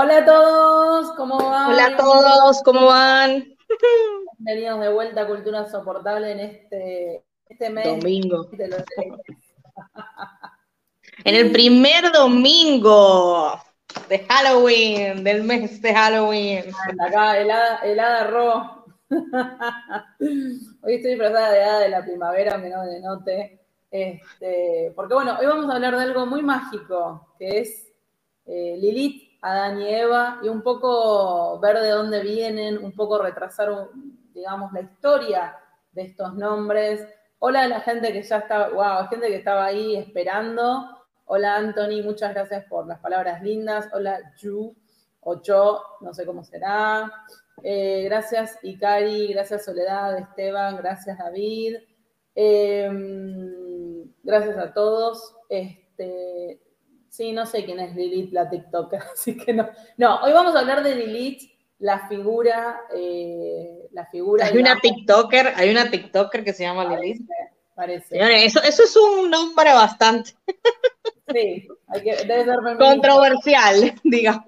Hola a todos, ¿cómo van? Hola a todos, ¿cómo van? Bienvenidos de vuelta a Cultura Soportable en este, este mes. Domingo. en el primer domingo de Halloween, del mes de Halloween. Acá, helada, helada ro. Hoy estoy disfrazada de helada de la primavera, aunque no me note. Este, porque bueno, hoy vamos a hablar de algo muy mágico, que es eh, Lilith Adán y Eva y un poco ver de dónde vienen, un poco retrasar, digamos, la historia de estos nombres. Hola a la gente que ya estaba, wow, gente que estaba ahí esperando. Hola Anthony, muchas gracias por las palabras lindas. Hola Yu o Cho, no sé cómo será. Eh, gracias Ikari, gracias Soledad, Esteban, gracias David. Em, gracias a todos. Este, Sí, no sé quién es Lilith, la TikToker, así que no. No, hoy vamos a hablar de Lilith, la figura, eh, la figura. Hay una TikToker, hay una TikToker que se llama Lilith. Parece. eso, eso es un nombre bastante. Sí, hay que, debe ser controversial, digamos.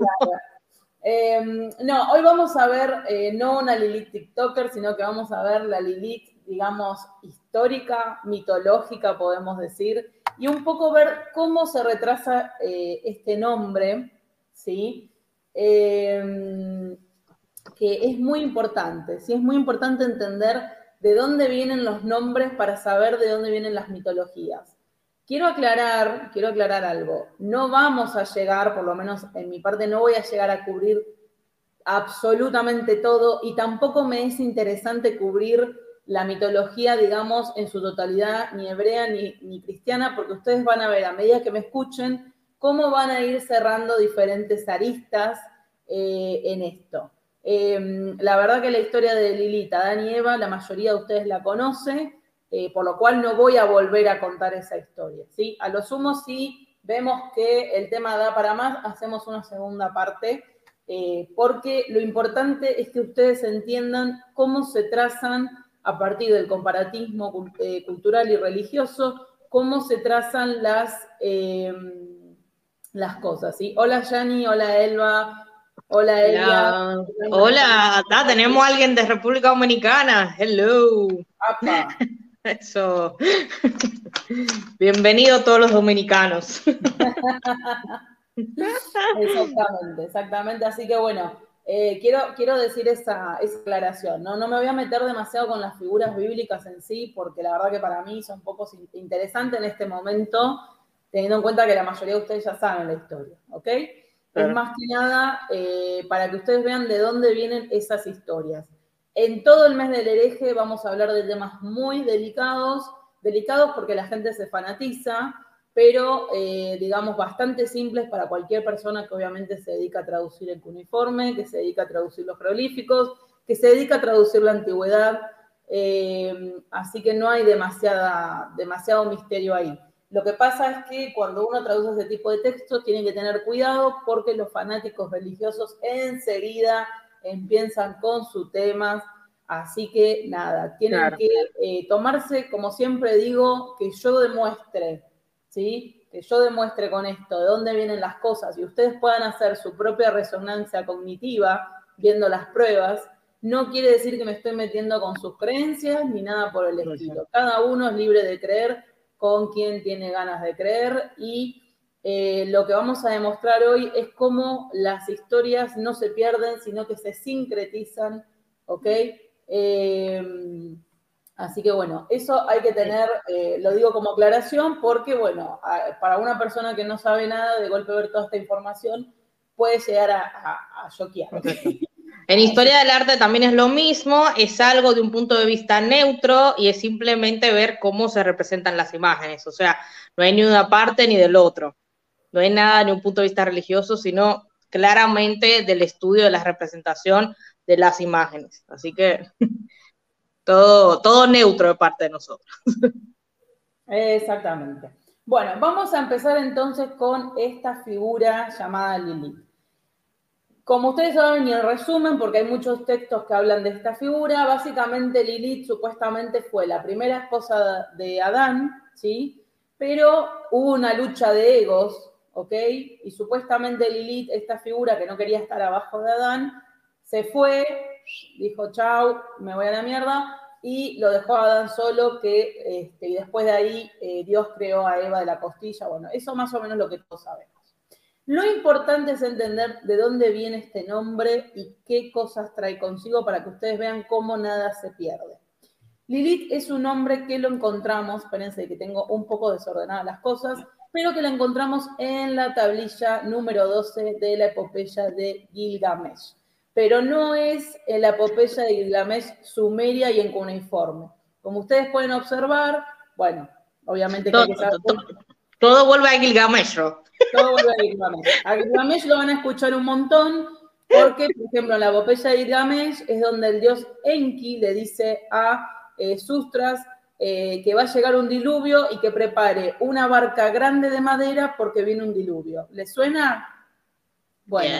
Em, no, hoy vamos a ver eh, no una Lilith TikToker, sino que vamos a ver la Lilith, digamos, histórica, mitológica, podemos decir, y un poco ver cómo se retrasa eh, este nombre, ¿sí? Em, que es muy importante, ¿sí? Es muy importante entender de dónde vienen los nombres para saber de dónde vienen las mitologías. Quiero aclarar, quiero aclarar algo. No vamos a llegar, por lo menos en mi parte, no voy a llegar a cubrir absolutamente todo y tampoco me es interesante cubrir la mitología, digamos, en su totalidad, ni hebrea ni, cristiana, porque ustedes van a ver a medida que me escuchen cómo van a ir cerrando diferentes aristas eh, en esto. Em, la verdad que la historia de Lilita, Adán y Eva, la mayoría de ustedes la conoce, eh, por lo cual no voy a volver a contar esa historia. ¿sí? A lo sumo, si vemos que el tema da para más, hacemos una segunda parte, eh, porque lo importante es que ustedes entiendan cómo se trazan a partir del comparatismo eh, cultural y religioso, cómo se trazan las, eh, las cosas. ¿sí? Hola Yani, hola Elba, hola Elia. Hola, tenemos a alguien de República Dominicana. Hello. Eso. Bienvenido a todos los dominicanos. exactamente, exactamente. Así que bueno, eh, quiero, quiero decir esa, aclaración, ¿no? no me voy a meter demasiado con las figuras bíblicas en sí, porque la verdad que para mí son poco interesantes en este momento, teniendo en cuenta que la mayoría de ustedes ya saben la historia, ¿ok? Es más que nada eh, para que ustedes vean de dónde vienen esas historias. En todo el mes del hereje vamos a hablar de temas muy delicados, delicados porque la gente se fanatiza, pero eh, digamos bastante simples para cualquier persona que obviamente se dedica a traducir el cuneiforme, que se dedica a traducir los jeroglíficos, que se dedica a traducir la antigüedad. Eh, así que no hay demasiada, demasiado misterio ahí. Lo que pasa es que cuando uno traduce ese tipo de textos tiene que tener cuidado porque los fanáticos religiosos enseguida empiezan con sus temas. Así que nada, tienen que eh, tomarse, como siempre digo, que yo demuestre ¿sí? Que yo demuestre con esto de dónde vienen las cosas y ustedes puedan hacer su propia resonancia cognitiva viendo las pruebas, no quiere decir que me estoy metiendo con sus creencias ni nada por el estilo. Cada uno es libre de creer con quien tiene ganas de creer y eh, lo que vamos a demostrar hoy es cómo las historias no se pierden, sino que se sincretizan, ¿ok? Eh, Así que bueno, eso hay que tener, eh, lo digo como aclaración, porque bueno, para una persona que no sabe nada, de golpe ver toda esta información, puede llegar a, a, choquear. En historia del arte también es lo mismo, es algo de un punto de vista neutro y es simplemente ver cómo se representan las imágenes. O sea, no hay ni una parte ni del otro. No hay nada ni un punto de vista religioso, sino claramente del estudio de la representación de las imágenes. Así que todo, neutro de parte de nosotros. Exactamente. Bueno, vamos a empezar entonces con esta figura llamada Lilith. Como ustedes saben, y en resumen, porque hay muchos textos que hablan de esta figura, básicamente Lilith supuestamente fue la primera esposa de Adán, ¿sí? Pero hubo una lucha de egos, ¿ok? Y supuestamente Lilith, esta figura que no quería estar abajo de Adán, se fue, dijo, chau, me voy a la mierda, y lo dejó a Adán solo, que este, y después de ahí eh, Dios creó a Eva de la costilla. Bueno, eso más o menos lo que todos sabemos. Lo importante es entender de dónde viene este nombre y qué cosas trae consigo para que ustedes vean cómo nada se pierde. Lilith es un nombre que lo encontramos, espérense que tengo un poco desordenadas las cosas, pero que la encontramos en la tablilla número 12 de la epopeya de Gilgamesh pero no es la epopeya de Gilgamesh sumeria y en cuneiforme. Como ustedes pueden observar, bueno, obviamente todo, todo, vuelve a Gilgamesh. Todo vuelve a Gilgamesh. A Gilgamesh lo van a escuchar un montón, porque, por ejemplo, en la epopeya de Gilgamesh es donde el dios Enki le dice a eh, Sustras eh, que va a llegar un diluvio y que prepare una barca grande de madera porque viene un diluvio. ¿Le suena? Bueno,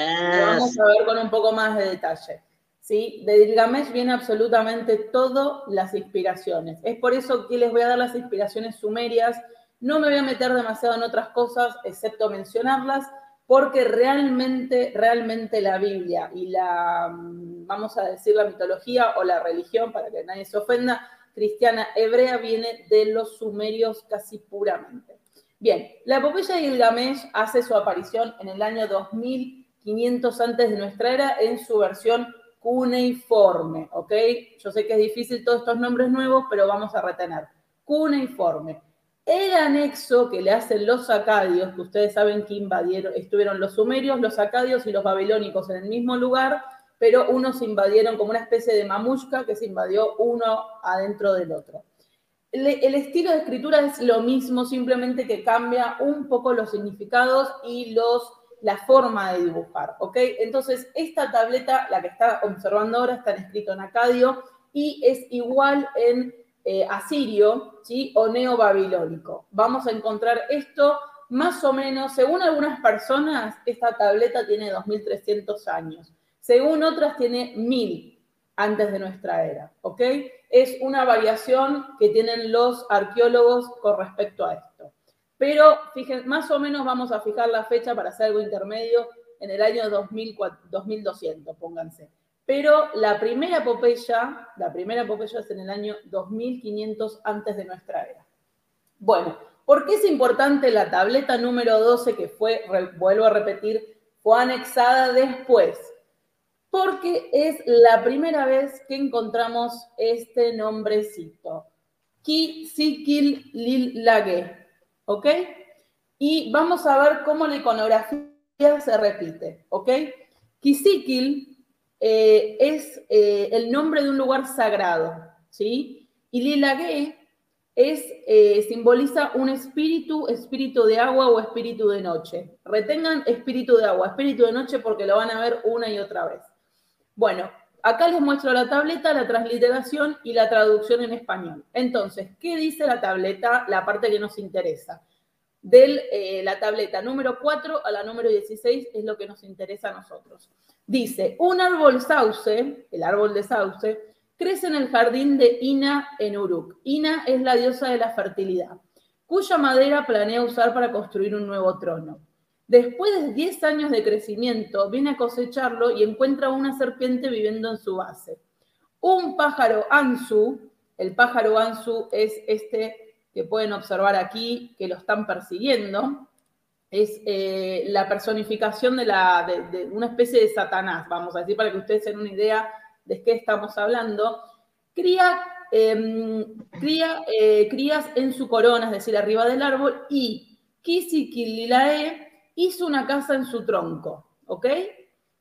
vamos a ver con un poco más de detalle. ¿sí? De Gilgamesh viene absolutamente todas las inspiraciones. Es por eso que les voy a dar las inspiraciones sumerias. No me voy a meter demasiado en otras cosas, excepto mencionarlas, porque realmente, realmente la Biblia y la, mm, vamos a decir, la mitología o la religión, para que nadie se ofenda, cristiana hebrea viene de los sumerios casi puramente. Bien, la epopeya de Gilgamesh hace su aparición en el año 2000 500 antes de nuestra era en su versión cuneiforme, ¿ok? Yo sé que es difícil todos estos nombres nuevos, pero vamos a retener. Cuneiforme. El anexo que le hacen los acadios, que ustedes saben que invadieron, estuvieron los sumerios, los acadios y los babilónicos en el mismo lugar, pero unos invadieron como una especie de mamushka que se invadió uno adentro del otro. el estilo de escritura es lo mismo, simplemente que cambia un poco los significados y los la forma de dibujar, ¿ok? Entonces, esta tableta, la que está observando ahora, está escrito en acadio y es igual en eh, asirio, ¿sí? O neobabilónico. Vamos a encontrar esto más o menos, según algunas personas, esta tableta tiene 2300 años. Según otras, tiene 1000 antes de nuestra era, ¿ok? Es una variación que tienen los arqueólogos con respecto a esto. Pero fíjense, más o menos vamos a fijar la fecha para hacer algo intermedio en el año 2200, pónganse. Pero la primera epopeya, la primera epopeya es en el año 2500 antes de nuestra era. Bueno, ¿por qué es importante la tableta número 12 que fue, vuelvo a repetir, fue anexada después? Porque es la primera vez que encontramos este nombrecito. Ki Sikil Lil Lage. ¿Ok? Y vamos a ver cómo la iconografía se repite, ¿ok? Kisikil eh, es eh, el nombre de un lugar sagrado, ¿sí? Y Lilagé es, eh, simboliza un espíritu, espíritu de agua o espíritu de noche. Retengan espíritu de agua, espíritu de noche porque lo van a ver una y otra vez. Bueno, acá les muestro la tableta, la transliteración y la traducción en español. Entonces, ¿qué dice la tableta? La parte que nos interesa. De eh, la tableta número 4 a la número 16 es lo que nos interesa a nosotros. Dice, un árbol sauce, el árbol de sauce, crece en el jardín de Ina en Uruk. Ina es la diosa de la fertilidad, cuya madera planea usar para construir un nuevo trono. Después de 10 años de crecimiento, viene a cosecharlo y encuentra una serpiente viviendo en su base. Un pájaro Ansu, el pájaro Ansu es este que pueden observar aquí, que lo están persiguiendo, es eh, la personificación de, una especie de Satanás, vamos a decir, para que ustedes tengan una idea de qué estamos hablando. Cría, em, cría eh, crías en su corona, es decir, arriba del árbol, y Kisikililae hizo una casa en su tronco, ¿ok?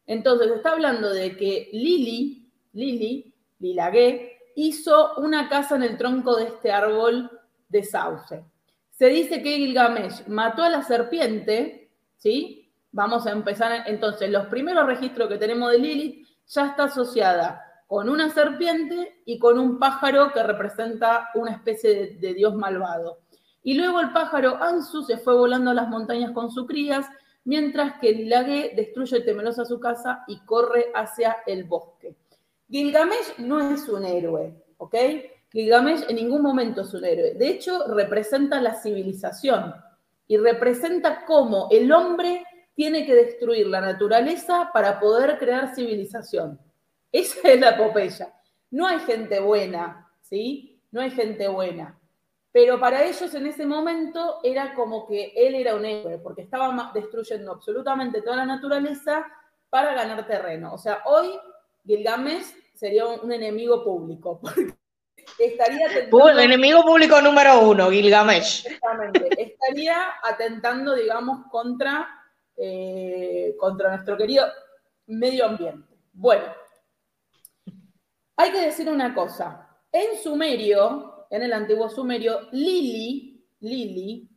Entonces está hablando de que Lili, Lili, Lilagué, hizo una casa en el tronco de este árbol de sauce. Se dice que Gilgamesh mató a la serpiente, ¿sí? Vamos a empezar, entonces, los primeros registros que tenemos de Lilith ya está asociada con una serpiente y con un pájaro que representa una especie de, de dios malvado. Y luego el pájaro Ansu se fue volando a las montañas con sus crías, mientras que Lilague destruye temerosa su casa y corre hacia el bosque. Gilgamesh no es un héroe, ¿ok? Gilgamesh en ningún momento es un héroe. De hecho, representa la civilización. y representa cómo el hombre tiene que destruir la naturaleza para poder crear civilización. Esa es la epopeya. No hay gente buena, ¿sí? No hay gente buena. Pero para ellos en ese momento era como que él era un héroe, porque estaba destruyendo absolutamente toda la naturaleza para ganar terreno. O sea, hoy Gilgamesh sería un, enemigo público, porque estaría atentando, enemigo público número uno, Gilgamesh. Exactamente, estaría atentando, digamos, contra, eh, contra nuestro querido medio ambiente. Bueno, hay que decir una cosa. En Sumerio, en el antiguo Sumerio, Lili, Lili,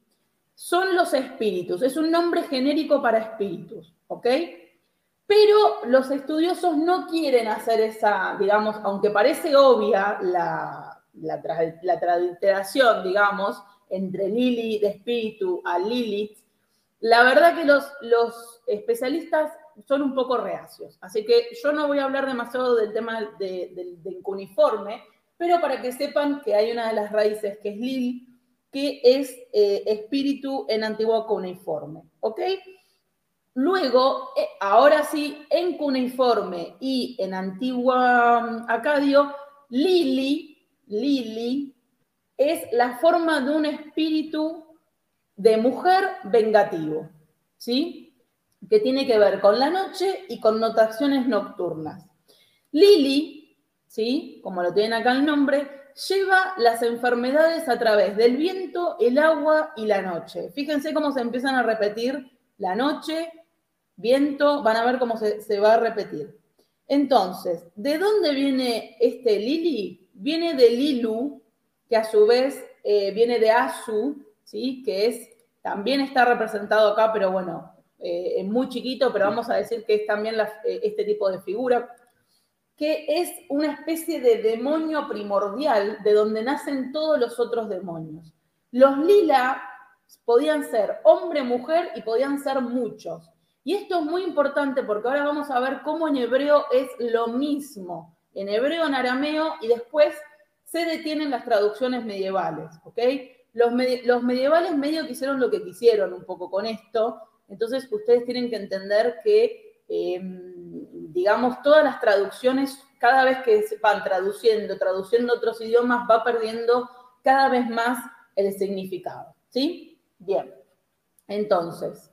son los espíritus. Es un nombre genérico para espíritus, ¿ok? Pero los estudiosos no quieren hacer esa, digamos, aunque parece obvia la, la, la digamos, entre Lili de espíritu a Lilith, la verdad que los, los especialistas son un poco reacios. Así que yo no voy a hablar demasiado del tema del cuneiforme, pero para que sepan que hay una de las raíces que es Lil, que es eh, espíritu en antiguo cuneiforme. ¿Ok? Luego, eh, ahora sí, en cuneiforme y en antigua mm, acadio, Lili, Lili, es la forma de un espíritu de mujer vengativo, ¿sí? Que tiene que ver con la noche y con notaciones nocturnas. Lili, ¿sí? Como lo tienen acá el nombre, lleva las enfermedades a través del viento, el agua y la noche. Fíjense cómo se empiezan a repetir la noche, viento, van a ver cómo se, va a repetir. Entonces, ¿de dónde viene este Lili? Viene de Lilu, que a su vez eh, viene de Asu, ¿sí? que es, también está representado acá, pero bueno, eh, muy chiquito, pero vamos a decir que es también eh, este tipo de figura, que es una especie de demonio primordial de donde nacen todos los otros demonios. Los lila podían ser hombre, mujer y podían ser muchos. Y esto es muy importante porque ahora vamos a ver cómo en hebreo es lo mismo, en hebreo, en arameo, y después se detienen las traducciones medievales, ¿ok? Los, medievales medio que hicieron lo que quisieron un poco con esto, entonces ustedes tienen que entender que, em, digamos, todas las traducciones, cada vez que se van traduciendo, traduciendo otros idiomas, va perdiendo cada vez más el significado, ¿sí? Bien, entonces,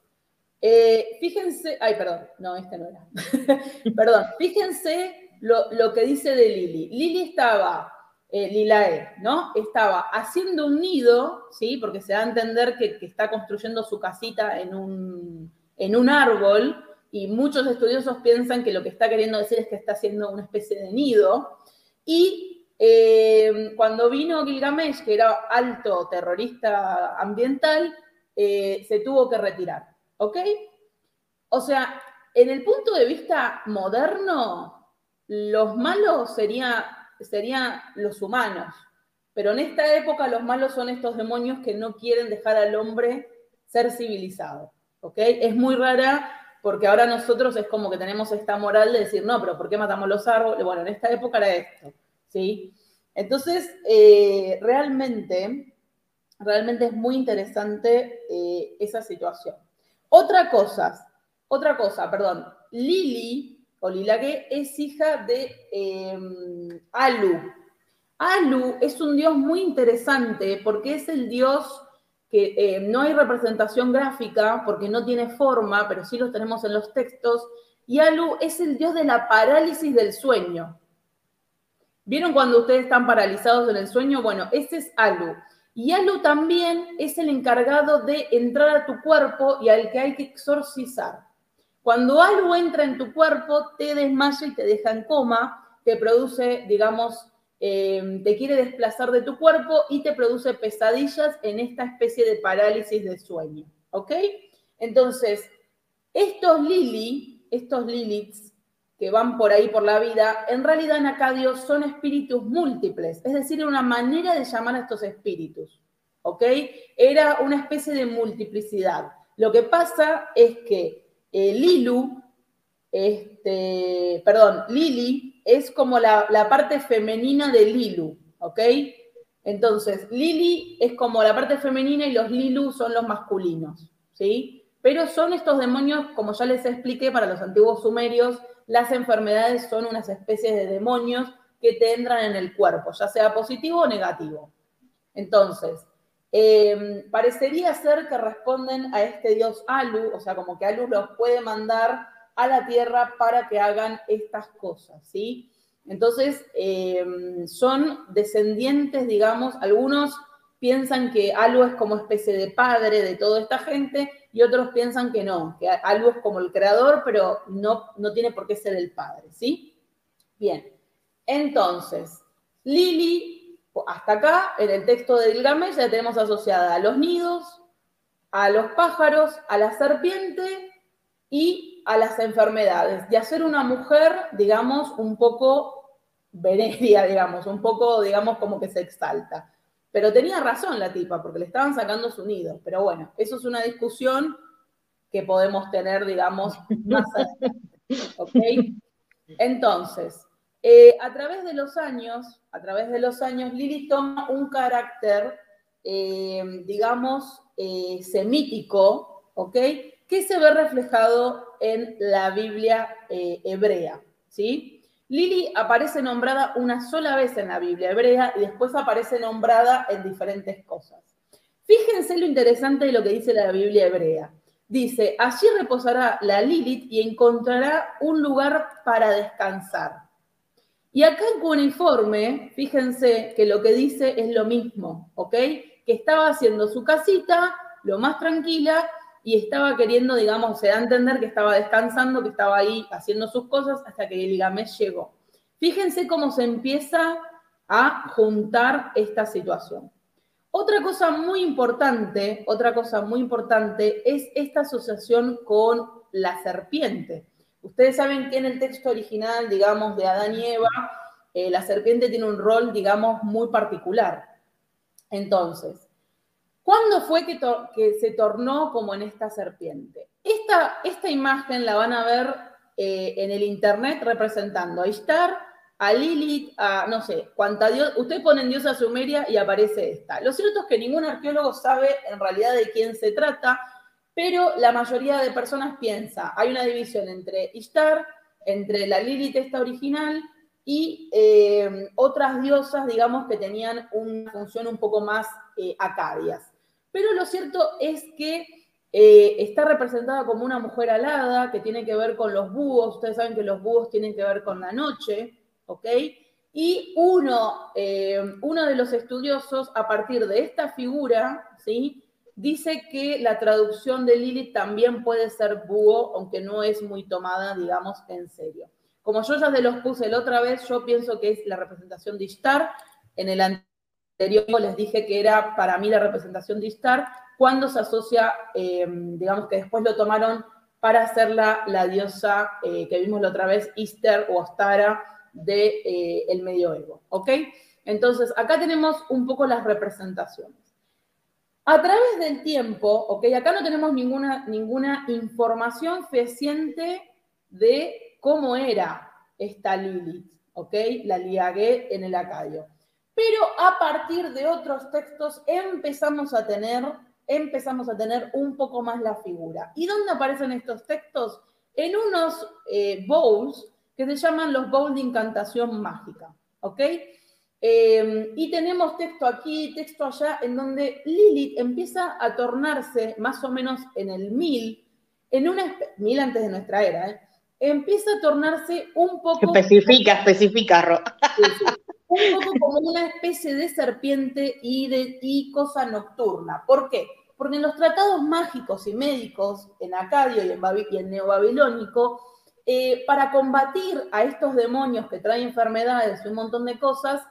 eh, fíjense, ay, perdón, no, este no era. perdón, fíjense lo, que dice de Lili. Lili estaba, eh, Lilae, ¿no? Estaba haciendo un nido, ¿sí? Porque se da a entender que, está construyendo su casita en un, en un árbol, y muchos estudiosos piensan que lo que está queriendo decir es que está haciendo una especie de nido. Y eh, cuando vino Gilgamesh, que era alto terrorista ambiental, se tuvo que retirar. ¿Ok? O sea, en el punto de vista moderno, los malos serían sería los humanos, pero en esta época los malos son estos demonios que no quieren dejar al hombre ser civilizado. ¿Ok? Es muy rara porque ahora nosotros es como que tenemos esta moral de decir, no, pero ¿por qué matamos los árboles? Bueno, en esta época era esto, ¿sí? Entonces, eh, realmente, realmente es muy interesante eh, esa situación. Otra cosa, otra cosa, perdón. Lili, o Lilage, es hija de em, Alu. Alu es un dios muy interesante porque es el dios que em, no hay representación gráfica porque no tiene forma, pero sí lo tenemos en los textos. Y Alu es el dios de la parálisis del sueño. ¿Vieron cuando ustedes están paralizados en el sueño? Bueno, ese es Alu. Y Alu también es el encargado de entrar a tu cuerpo y al que hay que exorcizar. Cuando Alu entra en tu cuerpo, te desmaya y te deja en coma, te produce, digamos, eh, te quiere desplazar de tu cuerpo y te produce pesadillas en esta especie de parálisis de sueño. ¿Ok? Entonces, estos Lili, estos Liliths que van por ahí por la vida, en realidad en Acadio son espíritus múltiples, es decir, una manera de llamar a estos espíritus, ¿ok? Era una especie de multiplicidad. Lo que pasa es que eh, Lilu, este, perdón, Lili es como la, parte femenina de Lilu, ¿ok? Entonces, Lili es como la parte femenina y los Lilu son los masculinos, ¿sí? Pero son estos demonios, como ya les expliqué para los antiguos sumerios, las enfermedades son unas especies de demonios que te entran en el cuerpo, ya sea positivo o negativo. Entonces, em, parecería ser que responden a este dios Alu, o sea, como que Alu los puede mandar a la tierra para que hagan estas cosas, ¿sí? Entonces, em, son descendientes, digamos, algunos piensan que Alu es como especie de padre de toda esta gente y otros piensan que no, que Alu es como el creador, pero no, no tiene por qué ser el padre, ¿sí? Bien, entonces, Lili, hasta acá, en el texto de Gilgamesh ya tenemos asociada a los nidos, a los pájaros, a la serpiente y a las enfermedades. Y hacer una mujer, digamos, un poco veneria, digamos, un poco, digamos, como que se exalta. Pero tenía razón la tipa, porque le estaban sacando su nido. Pero bueno, eso es una discusión que podemos tener, digamos, más adelante. ¿Ok? Entonces, eh, a través de los años, a través de los años, Lili toma un carácter, eh, digamos, eh, semítico, ¿ok? Que se ve reflejado en la Biblia hebrea, ¿sí? Lili aparece nombrada una sola vez en la Biblia hebrea y después aparece nombrada en diferentes cosas. Fíjense lo interesante de lo que dice la Biblia hebrea. Dice, allí reposará la Lilith y encontrará un lugar para descansar. Y acá en Cuneiforme, fíjense que lo que dice es lo mismo, ¿ok? Que estaba haciendo su casita lo más tranquila y estaba queriendo, digamos, se da a entender que estaba descansando, que estaba ahí haciendo sus cosas hasta que Gilgamesh llegó. Fíjense cómo se empieza a juntar esta situación. Otra cosa muy importante, otra cosa muy importante es esta asociación con la serpiente. Ustedes saben que en el texto original, digamos, de Adán y Eva, eh, la serpiente tiene un rol, digamos, muy particular. Entonces, ¿cuándo fue que, se tornó como en esta serpiente? Esta, imagen la van a ver eh, en el internet representando a Ishtar, a Lilith, a no sé, cuánta dios. Usted pone en diosa sumeria y aparece esta. Lo cierto es que ningún arqueólogo sabe en realidad de quién se trata pero la mayoría de personas piensa, hay una división entre Ishtar, entre la Lilith esta original y eh, otras diosas, digamos, que tenían una función un poco más eh, acadias. Pero lo cierto es que eh, está representada como una mujer alada, que tiene que ver con los búhos, ustedes saben que los búhos tienen que ver con la noche, ¿ok? Y uno, uno de los estudiosos, a partir de esta figura, ¿sí? Dice que la traducción de Lilith también puede ser búho, aunque no es muy tomada, digamos, en serio. Como yo ya se los puse la otra vez, yo pienso que es la representación de Ishtar. En el les dije que era para mí la representación de Ishtar, cuando se asocia, em, digamos que después lo tomaron para hacerla la diosa eh, que vimos la otra vez, Easter o Ostara del de, eh, medioevo. ¿Ok? Entonces, acá tenemos un poco las representaciones. A través del tiempo, ok, acá no tenemos ninguna, ninguna información fehaciente de cómo era esta Lilith, ok, la Liagué en el Acadio. Pero a partir de otros textos empezamos a tener, empezamos a tener un poco más la figura. ¿Y dónde aparecen estos textos? En unos eh, bowls que se llaman los bowls de incantación mágica, ¿ok? Em, y tenemos texto aquí, texto allá, en donde Lilith empieza a tornarse más o menos en el mil, en una mil antes de nuestra era, ¿eh? empieza a tornarse un poco. Especifica, especifica, Ro. Un poco como una especie de serpiente y, de, y cosa nocturna. ¿Por qué? Porque en los tratados mágicos y médicos, en Acadio y en, y en Neobabilónico, eh, para combatir a estos demonios que traen enfermedades y un montón de cosas,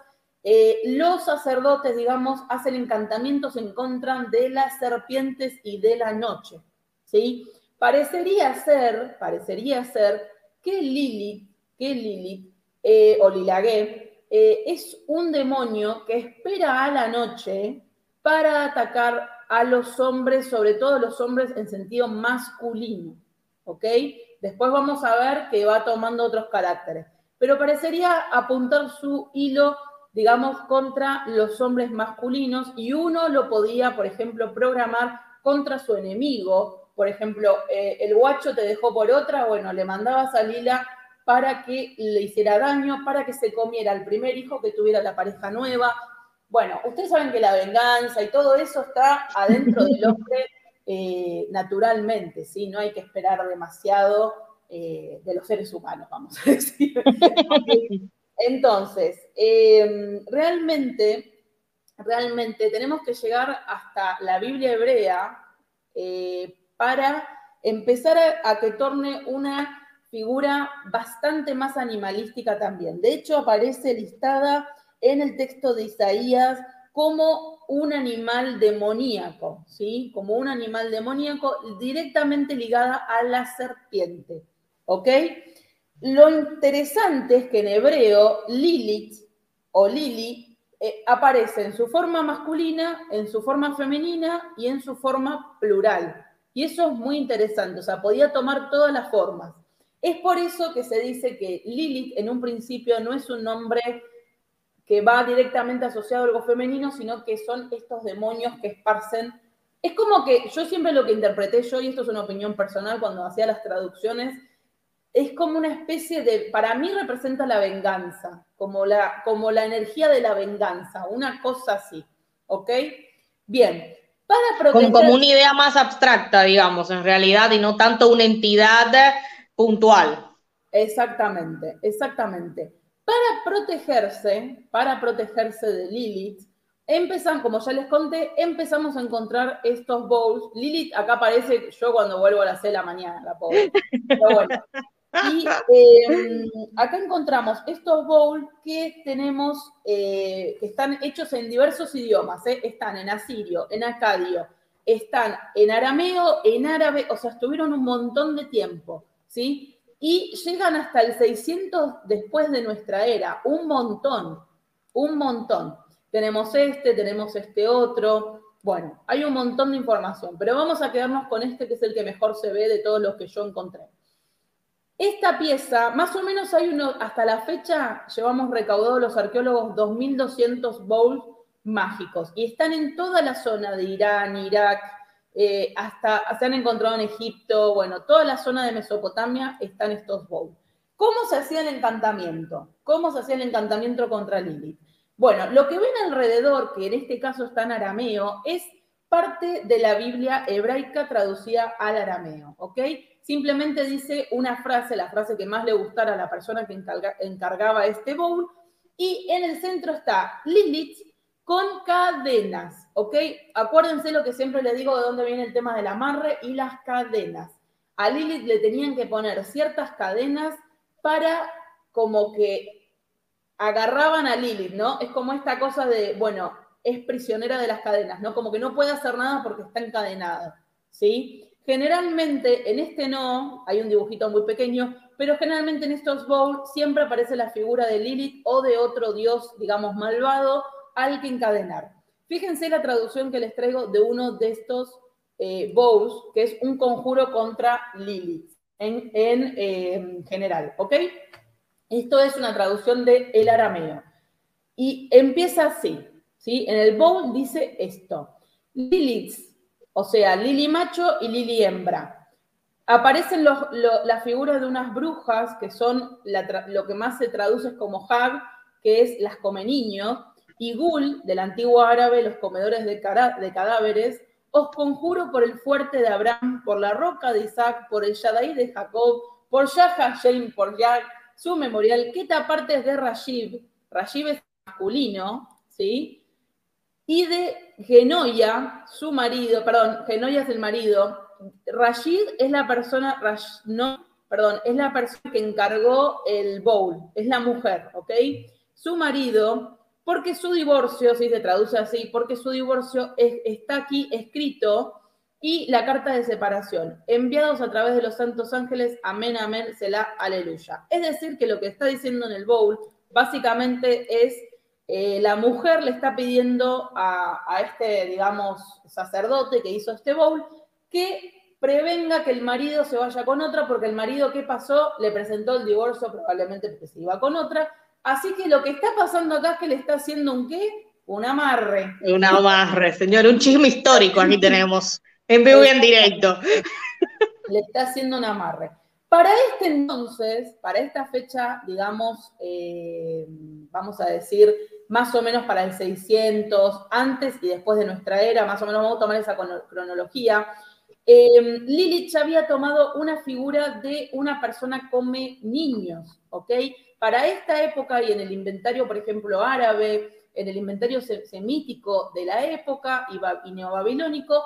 eh, los sacerdotes, digamos, hacen encantamientos en contra de las serpientes y de la noche, ¿sí? Parecería ser, parecería ser que Lilith, que Lilith, eh, o Lilagué, eh, es un demonio que espera a la noche para atacar a los hombres, sobre todo los hombres en sentido masculino, ¿ok? Después vamos a ver que va tomando otros caracteres, pero parecería apuntar su hilo digamos, contra los hombres masculinos y uno lo podía, por ejemplo, programar contra su enemigo. Por ejemplo, eh, el guacho te dejó por otra, bueno, le mandabas a Lila para que le hiciera daño, para que se comiera el primer hijo que tuviera la pareja nueva. Bueno, ustedes saben que la venganza y todo eso está adentro del hombre eh, naturalmente, ¿sí? No hay que esperar demasiado eh, de los seres humanos, vamos a decir. Entonces, em, realmente, realmente tenemos que llegar hasta la Biblia hebrea eh, para empezar a, que torne una figura bastante más animalística también. De hecho, aparece listada en el texto de Isaías como un animal demoníaco, ¿sí? Como un animal demoníaco directamente ligada a la serpiente, ¿ok? Lo interesante es que en hebreo Lilith o Lili eh, aparece en su forma masculina, en su forma femenina y en su forma plural. Y eso es muy interesante, o sea, podía tomar todas las formas. Es por eso que se dice que Lilith en un principio no es un nombre que va directamente asociado a algo femenino, sino que son estos demonios que esparcen. Es como que yo siempre lo que interpreté yo, y esto es una opinión personal cuando hacía las traducciones, es como una especie de, para mí representa la venganza, como la, como la energía de la venganza, una cosa así, ¿ok? Bien, para proteger... Como, una idea más abstracta, digamos, en realidad, y no tanto una entidad puntual. Exactamente, exactamente. Para protegerse, para protegerse de Lilith, empezamos, como ya les conté, empezamos a encontrar estos bowls. Lilith acá aparece yo cuando vuelvo a las 6 de la mañana, la pobre. Pero bueno, y em, acá encontramos estos bowls que tenemos, eh, que están hechos en diversos idiomas. ¿eh? Están en asirio, en acadio, están en arameo, en árabe, o sea, estuvieron un montón de tiempo, ¿sí? Y llegan hasta el 600 después de nuestra era, un montón, un montón. Tenemos este, tenemos este otro. Bueno, hay un montón de información, pero vamos a quedarnos con este que es el que mejor se ve de todos los que yo encontré. Esta pieza, más o menos hay uno, hasta la fecha llevamos recaudado los arqueólogos 2.200 bowls mágicos y están en toda la zona de Irán, Irak, eh, hasta se han encontrado en Egipto, bueno, toda la zona de Mesopotamia están estos bowls. ¿Cómo se hacía el encantamiento? ¿Cómo se hacía el encantamiento contra Lilith? Bueno, lo que ven alrededor, que en este caso está en arameo, es parte de la Biblia hebraica traducida al arameo, ¿ok? Simplemente dice una frase, la frase que más le gustara a la persona que encargaba este bowl, y en el centro está Lilith con cadenas, ¿ok? Acuérdense lo que siempre le digo de dónde viene el tema del amarre y las cadenas. A Lilith le tenían que poner ciertas cadenas para como que agarraban a Lilith, ¿no? Es como esta cosa de, bueno, es prisionera de las cadenas, ¿no? Como que no puede hacer nada porque está encadenada, ¿sí? Generalmente en este no, hay un dibujito muy pequeño, pero generalmente en estos bowls siempre aparece la figura de Lilith o de otro dios, digamos, malvado, al que encadenar. Fíjense la traducción que les traigo de uno de estos eh, bowls, que es un conjuro contra Lilith en, eh, general, ¿ok? Esto es una traducción de el arameo. Y empieza así, ¿sí? En el bowl dice esto. Lilith o sea, Lili macho y Lili hembra. Aparecen las figuras de unas brujas, que son lo que más se traduce como Hag, que es las come niños, y Gul, del antiguo árabe, los comedores de, cadáveres, os conjuro por el fuerte de Abraham, por la roca de Isaac, por el Shaddai de Jacob, por Yah Hashem, por Yah, su memorial, ¿qué parte es de Rashib? Rashib es masculino, ¿sí? Y de Genoya, su marido, perdón, Genoya es el marido, Rashid es la persona, no, perdón, es la persona que encargó el bowl, es la mujer, ¿ok? Su marido, porque su divorcio, si se traduce así, porque su divorcio está aquí escrito y la carta de separación, enviados a través de los santos ángeles, amén, amén, selah, aleluya. Es decir, que lo que está diciendo en el bowl básicamente es eh, la mujer le está pidiendo a, este, digamos, sacerdote que hizo este bowl que prevenga que el marido se vaya con otra, porque el marido, ¿qué pasó? Le presentó el divorcio, probablemente porque se iba con otra, Así que lo que está pasando acá es que le está haciendo un qué? Un amarre. Un amarre, señor, un chisme histórico aquí tenemos, en vivo y en directo. Le está haciendo un amarre. Para este entonces, para esta fecha, digamos, eh, vamos a decir, más o menos para el 600, antes y después de nuestra era, más o menos vamos a tomar esa cronología, eh, Lilith ya había tomado una figura de una persona come niños, ¿ok? Para esta época y en el inventario, por ejemplo, árabe, en el inventario semítico de la época y neobabilónico,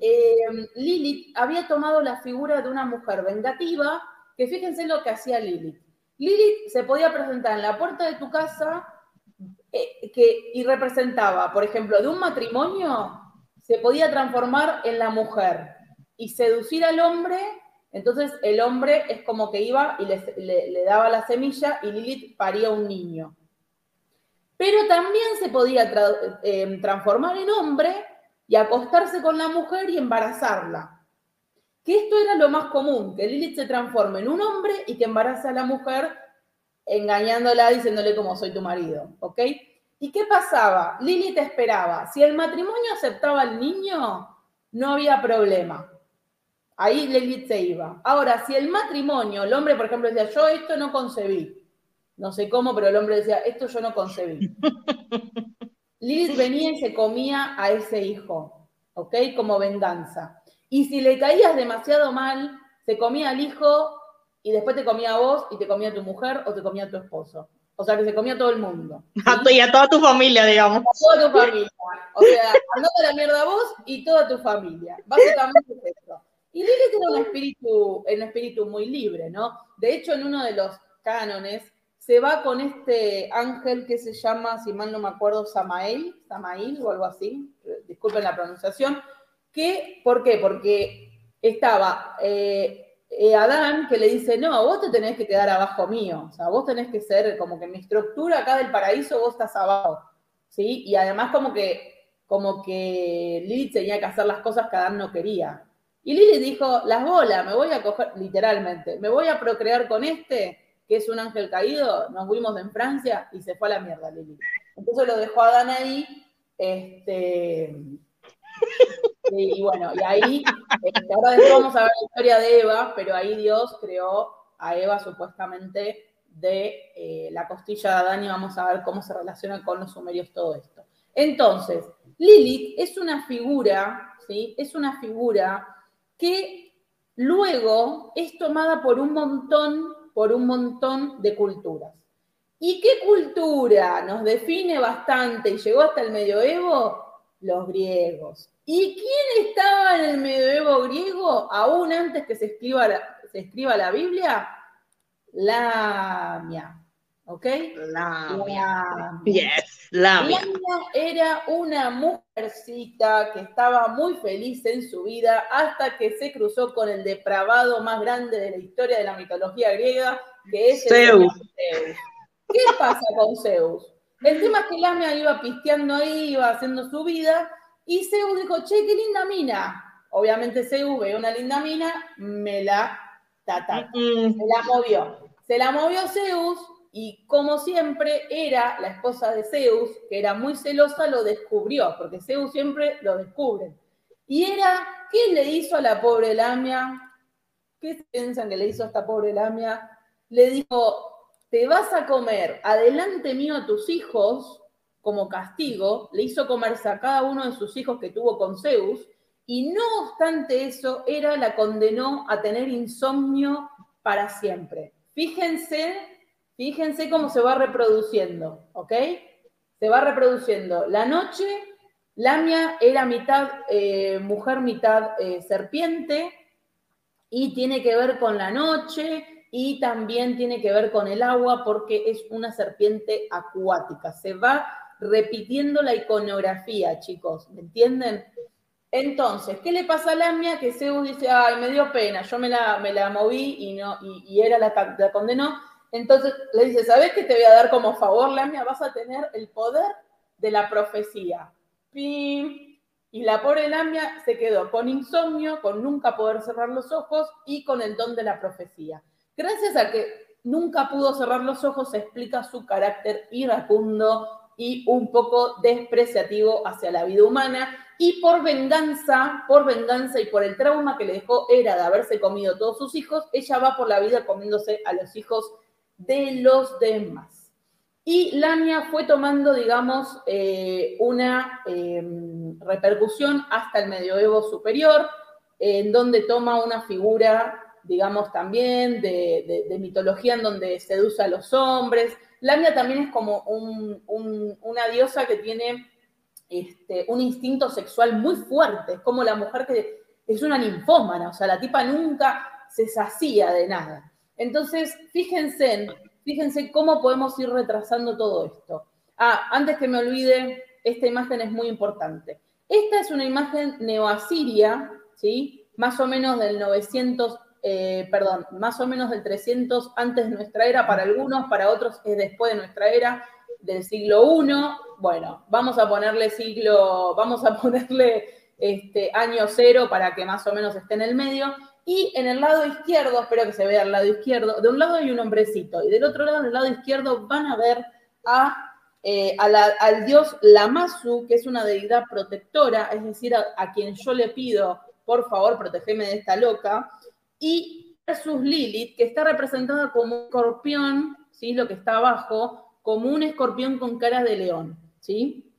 eh, Lilith había tomado la figura de una mujer vengativa, que fíjense lo que hacía Lilith. Lilith se podía presentar en la puerta de tu casa eh, que, y representaba, por ejemplo, de un matrimonio, se podía transformar en la mujer y seducir al hombre. Entonces el hombre es como que iba y le, daba la semilla y Lilith paría un niño. Pero también se podía eh, transformar en hombre y acostarse con la mujer y embarazarla. Que esto era lo más común, que Lilith se transforme en un hombre y que embaraza a la mujer engañándola, diciéndole como soy tu marido, ¿ok? ¿Y qué pasaba? Lilith esperaba. Si el matrimonio aceptaba al niño, no había problema. Ahí Lilith se iba. Ahora, si el matrimonio, el hombre, por ejemplo, decía, yo esto no concebí. No sé cómo, pero el hombre decía, esto yo no concebí. Lilith venía y se comía a ese hijo, ¿ok? Como venganza. Y si le caías demasiado mal, se comía al hijo y después te comía a vos y te comía a tu mujer o te comía a tu esposo. O sea, que se comía a todo el mundo. Y a toda tu familia, digamos. A toda tu familia. O sea, andate la mierda a vos y toda tu familia. Básicamente es eso. Y Lilith era un espíritu, un espíritu muy libre, ¿no? De hecho, en uno de los cánones se va con este ángel que se llama, si mal no me acuerdo, Samael, Samael o algo así, disculpen la pronunciación, que, ¿por qué? Porque estaba eh, eh, Adán que le dice, no, vos te tenés que quedar abajo mío, o sea, vos tenés que ser como que mi estructura acá del paraíso vos estás abajo, ¿sí? Y además como que, como que Lilith tenía que hacer las cosas que Adán no quería. Y Lilith dijo, las bolas, me voy a coger, literalmente, me voy a procrear con este, que es un ángel caído, nos fuimos en Francia y se fue a la mierda Lili. Entonces lo dejó a Dan ahí, este, y, bueno, y ahí, este, ahora después vamos a ver la historia de Eva, pero ahí Dios creó a Eva supuestamente de eh, la costilla de Adán y vamos a ver cómo se relaciona con los sumerios todo esto. Entonces, Lilith es una figura, ¿sí? Es una figura que luego es tomada por un montón por un montón de culturas. ¿Y qué cultura nos define bastante y llegó hasta el medioevo? Los griegos. ¿Y quién estaba en el medioevo griego aún antes que se escriba la, se escriba la Biblia? ¿Ok? Lamia. Yes, Lamia. Lamia era una mujercita que estaba muy feliz en su vida hasta que se cruzó con el depravado más grande de la historia de la mitología griega, que es Zeus. ¿Qué pasa con Zeus? El tema es que Lamia iba pisteando ahí, iba haciendo su vida, y Zeus dijo, che, qué linda mina. Obviamente Zeus ve una linda mina, me la tata, se la movió. Se la movió Zeus, y como siempre era la esposa de Zeus, que era muy celosa, lo descubrió, porque Zeus siempre lo descubre. Y era, ¿qué le hizo a la pobre Lamia? ¿Qué piensan que le hizo a esta pobre Lamia? Le dijo, te vas a comer adelante mío a tus hijos como castigo, le hizo comerse a cada uno de sus hijos que tuvo con Zeus, y no obstante eso, era la condenó a tener insomnio para siempre. Fíjense Fíjense cómo se va reproduciendo, ¿ok? Se va reproduciendo. La noche, Lamia era mitad eh, mujer, mitad eh, serpiente, y tiene que ver con la noche y también tiene que ver con el agua porque es una serpiente acuática. Se va repitiendo la iconografía, chicos, ¿me entienden? Entonces, ¿qué le pasa a Lamia? Que Zeus dice, ay, me dio pena, yo me la, me la moví y, no, y, era la, la condenó entonces le dice, ¿sabes qué te voy a dar como favor, Lamia? Vas a tener el poder de la profecía. Y la pobre Lamia se quedó con insomnio, con nunca poder cerrar los ojos y con el don de la profecía. Gracias a que nunca pudo cerrar los ojos, explica su carácter iracundo y un poco despreciativo hacia la vida humana. Y por venganza, por venganza y por el trauma que le dejó era de haberse comido todos sus hijos, ella va por la vida comiéndose a los hijos de los demás. Y Lamia fue tomando, digamos, eh, una em, repercusión hasta el medioevo superior, en donde toma una figura digamos, también de, mitología en donde seduce a los hombres. Lamia también es como una diosa que tiene este, un instinto sexual muy fuerte, es como la mujer que es una ninfómana, o sea, la tipa nunca se sacía de nada. Entonces, fíjense, fíjense cómo podemos ir retrasando todo esto. Ah, antes que me olvide, esta imagen es muy importante. Esta es una imagen neoasiria, ¿sí? Más o menos del 900 eh, perdón, más o menos del 300 antes de nuestra era para algunos, para otros es después de nuestra era, del siglo I. Bueno, vamos a ponerle siglo, vamos a ponerle este, año cero para que más o menos esté en el medio. Y en el lado izquierdo, espero que se vea al lado izquierdo, de un lado hay un hombrecito y del otro lado, en el lado izquierdo, van a ver a, eh, al dios Lamasu, que es una deidad protectora, es decir, a, a quien yo le pido, por favor, protegeme de esta loca y versus Lilith, que está representada como un escorpión, ¿sí? lo que está abajo, como un escorpión con cara de león. ¿sí?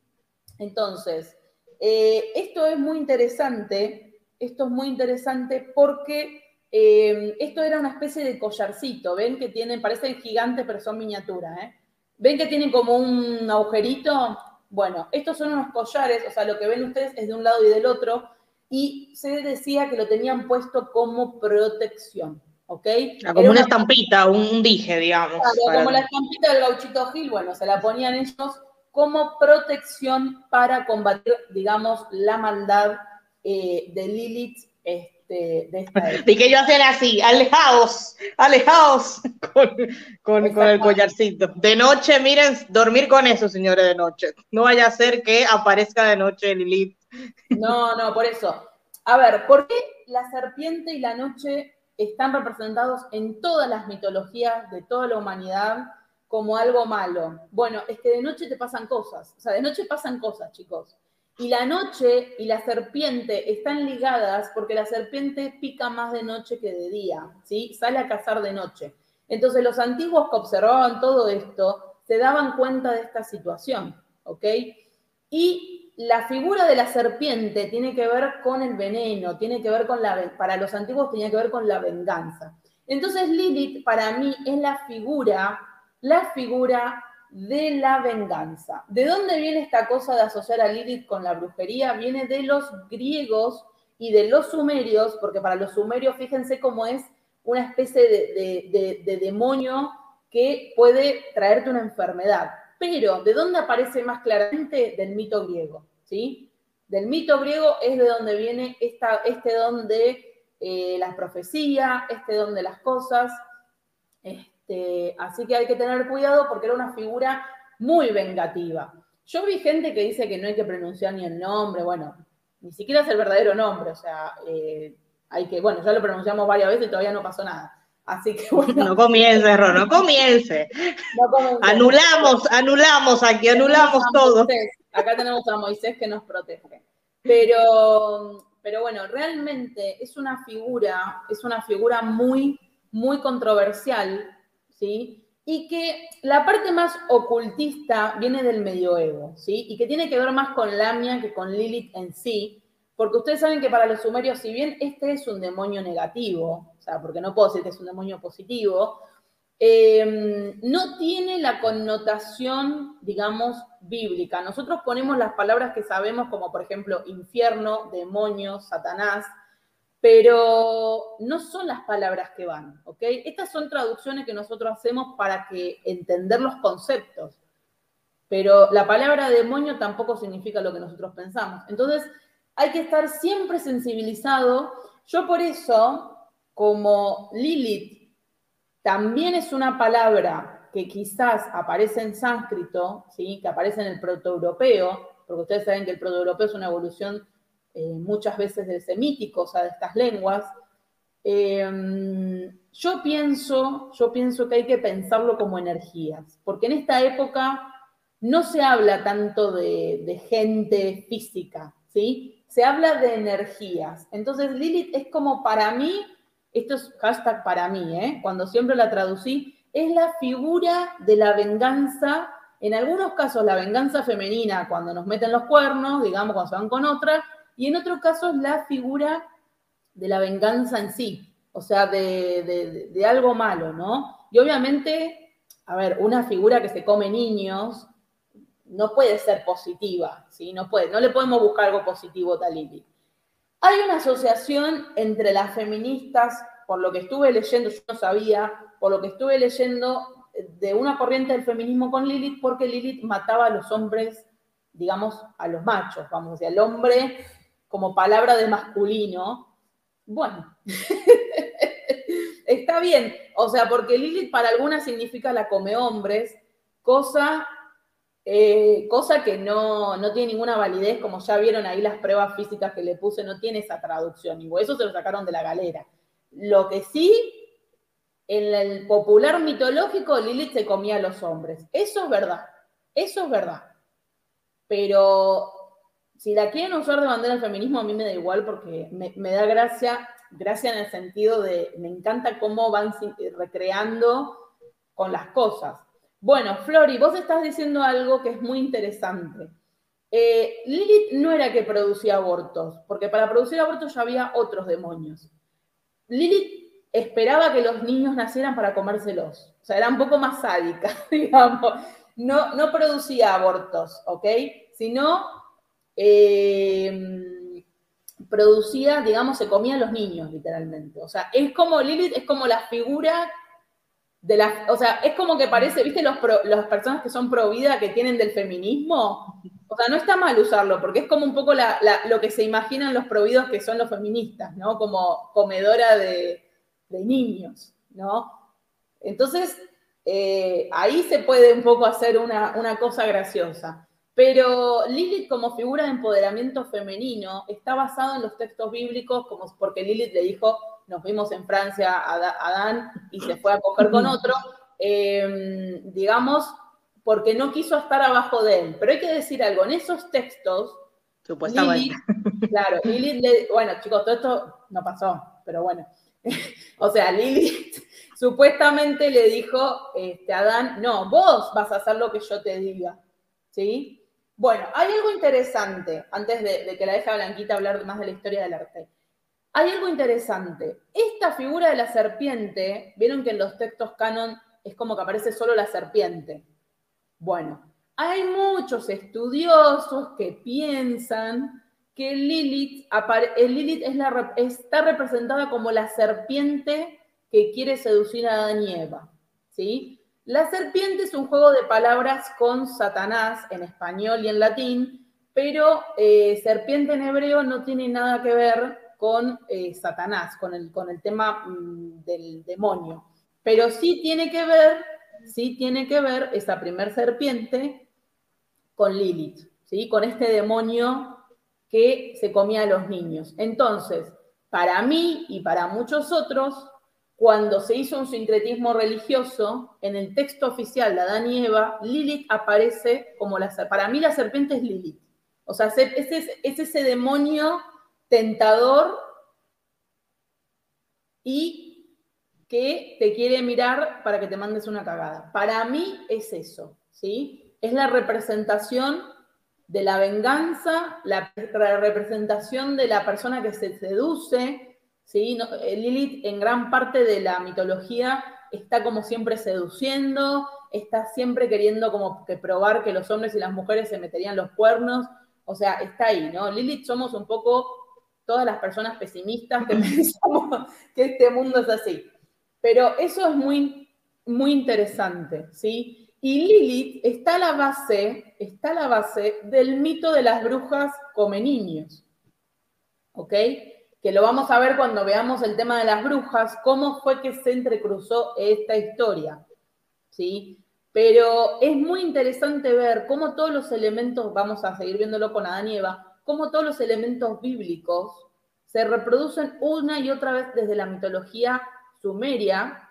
Entonces, eh, esto es muy interesante, esto es muy interesante porque eh, esto era una especie de collarcito, ven que tienen, parecen gigantes pero son miniaturas, ¿eh? ¿Ven que tienen como un agujerito? Bueno, estos son unos collares, o sea, lo que ven ustedes es de un lado y del otro, y se decía que lo tenían puesto como protección. ¿ok? Ah, como una, estampita, un dije, digamos. como la estampita del gauchito Gil, bueno, se la ponían ellos como protección para combatir, digamos, la maldad eh, de Lilith este, de esta Y que yo hacen así, alejaos, alejaos con, con, el collarcito. De noche, miren, dormir con eso, señores, de noche. No vaya a ser que aparezca de noche Lilith no, no, por eso. A ver, ¿por qué la serpiente y la noche están representados en todas las mitologías de toda la humanidad como algo malo? Bueno, es que de noche te pasan cosas, o sea, de noche pasan cosas, chicos. Y la noche y la serpiente están ligadas porque la serpiente pica más de noche que de día, ¿sí? Sale a cazar de noche. Entonces los antiguos que observaban todo esto se daban cuenta de esta situación, ¿ok? Y la figura de la serpiente tiene que ver con el veneno, tiene que ver con la, para los antiguos tenía que ver con la venganza. Entonces Lilith para mí es la figura, la figura de la venganza. ¿De dónde viene esta cosa de asociar a Lilith con la brujería? Viene de los griegos y de los sumerios, porque para los sumerios fíjense cómo es una especie de demonio que puede traerte una enfermedad. Pero, ¿de dónde aparece más claramente? Del mito griego, ¿sí? Del mito griego es de donde viene esta, este don de eh, las profecías, este don de las cosas. Así que hay que tener cuidado porque era una figura muy vengativa. Yo vi gente que dice que no hay que pronunciar ni el nombre, bueno, ni siquiera es el verdadero nombre, o sea, eh, hay que, bueno, ya lo pronunciamos varias veces y todavía no pasó nada. Así que bueno. No comience, Ro, no comience. anulamos, anulamos aquí, anulamos todo. Acá tenemos a Moisés que nos protege. Pero, pero bueno, realmente es una figura, es una figura muy, muy controversial, ¿sí? Y que la parte más ocultista viene del medioevo, ¿sí? Y que tiene que ver más con Lamia que con Lilith en sí, porque ustedes saben que para los sumerios, si bien este es un demonio negativo, o sea, porque no puedo decir que es un demonio positivo, em, no tiene la connotación, digamos, bíblica. Nosotros ponemos las palabras que sabemos, como por ejemplo infierno, demonio, Satanás, pero no son las palabras que van, ¿ok? Estas son traducciones que nosotros hacemos para que entender los conceptos, pero la palabra demonio tampoco significa lo que nosotros pensamos. Entonces, hay que estar siempre sensibilizado. Yo por eso, como Lilith, también es una palabra que quizás aparece en sánscrito, ¿sí? que aparece en el protoeuropeo, porque ustedes saben que el protoeuropeo es una evolución eh, muchas veces del semítico, o sea, de estas lenguas. Em, yo pienso, yo pienso que hay que pensarlo como energías, porque en esta época no se habla tanto de, de gente física, ¿sí? Se habla de energías. Entonces Lilith es como para mí, esto es hashtag para mí, ¿eh? cuando siempre la traducí, es la figura de la venganza, en algunos casos la venganza femenina cuando nos meten los cuernos, digamos, cuando se van con otra, y en otros casos la figura de la venganza en sí, o sea, de, algo malo, ¿no? Y obviamente, a ver, una figura que se come niños no puede ser positiva, ¿sí? No puede, no le podemos buscar algo positivo a Lilith. Hay una asociación entre las feministas, por lo que estuve leyendo, yo no sabía, por lo que estuve leyendo de una corriente del feminismo con Lilith, porque Lilith mataba a los hombres, digamos, a los machos, vamos a decir, al hombre como palabra de masculino. Bueno, está bien, o sea, porque Lilith para algunas significa la come hombres, cosa, eh, cosa que no, no, tiene ninguna validez, como ya vieron ahí las pruebas físicas que le puse, no tiene esa traducción, y eso se lo sacaron de la galera. Lo que sí en el popular mitológico Lilith se comía a los hombres. Eso es verdad, eso es verdad. Pero si la quieren usar de bandera del feminismo, a mí me da igual porque me, da gracia, gracia en el sentido de, me encanta cómo van recreando con las cosas. Bueno, Flori, vos estás diciendo algo que es muy interesante. Eh, Lilith no era que producía abortos, porque para producir abortos ya había otros demonios. Lilith esperaba que los niños nacieran para comérselos. O sea, era un poco más sádica, digamos. No, no producía abortos, ¿ok? Sino eh, producía, digamos, se comía a los niños, literalmente. O sea, es como Lilith, es como la figura de la, o sea, es como que parece, ¿viste los las personas que son pro vida que tienen del feminismo? O sea, no está mal usarlo, porque es como un poco lo que se imaginan los providos que son los feministas, ¿no? Como comedora de, de niños, ¿no? Entonces, eh, ahí se puede un poco hacer una, cosa graciosa. Pero Lilith como figura de empoderamiento femenino está basado en los textos bíblicos, como porque Lilith le dijo, nos vimos en Francia a Adán y se fue a coger con otro, em, digamos, porque no quiso estar abajo de él. Pero hay que decir algo, en esos textos, Supuestamente. claro, Lilith le, bueno, chicos, todo esto no pasó, pero bueno, o sea, Lilith supuestamente le dijo este, a Adán, no, vos vas a hacer lo que yo te diga. ¿Sí? Bueno, hay algo interesante, antes de, que la deje Blanquita hablar más de la historia del arte. Hay algo interesante. Esta figura de la serpiente, vieron que en los textos canon es como que aparece solo la serpiente. Bueno, hay muchos estudiosos que piensan que Lilith, Lilith está representada como la serpiente que quiere seducir a Adán y Eva. ¿sí? La serpiente es un juego de palabras con Satanás en español y en latín, pero eh, serpiente en hebreo no tiene nada que ver con eh, Satanás, con el, con el tema mm, del demonio. Pero sí tiene que ver, sí tiene que ver esa primer serpiente con Lilith, ¿sí? con este demonio que se comía a los niños. Entonces, para mí y para muchos otros, cuando se hizo un sincretismo religioso, en el texto oficial de Adán y Eva, Lilith aparece como la... Para mí la serpiente es Lilith. O sea, es, es ese demonio tentador y que te quiere mirar para que te mandes una cagada. Para mí es eso, ¿sí? Es la representación de la venganza, la, representación de la persona que se seduce, ¿sí? Eh, Lilith en gran parte de la mitología está como siempre seduciendo, está siempre queriendo como que probar que los hombres y las mujeres se meterían los cuernos, o sea, está ahí, ¿no? Lilith somos un poco todas las personas pesimistas que pensamos que este mundo es así. Pero eso es muy, muy interesante, ¿sí? Y Lilith está a la base, está la base del mito de las brujas come niños. ¿Ok? Que lo vamos a ver cuando veamos el tema de las brujas, cómo fue que se entrecruzó esta historia. ¿Sí? Pero es muy interesante ver cómo todos los elementos, vamos a seguir viéndolo con Adán y Eva, cómo todos los elementos bíblicos se reproducen una y otra vez desde la mitología sumeria,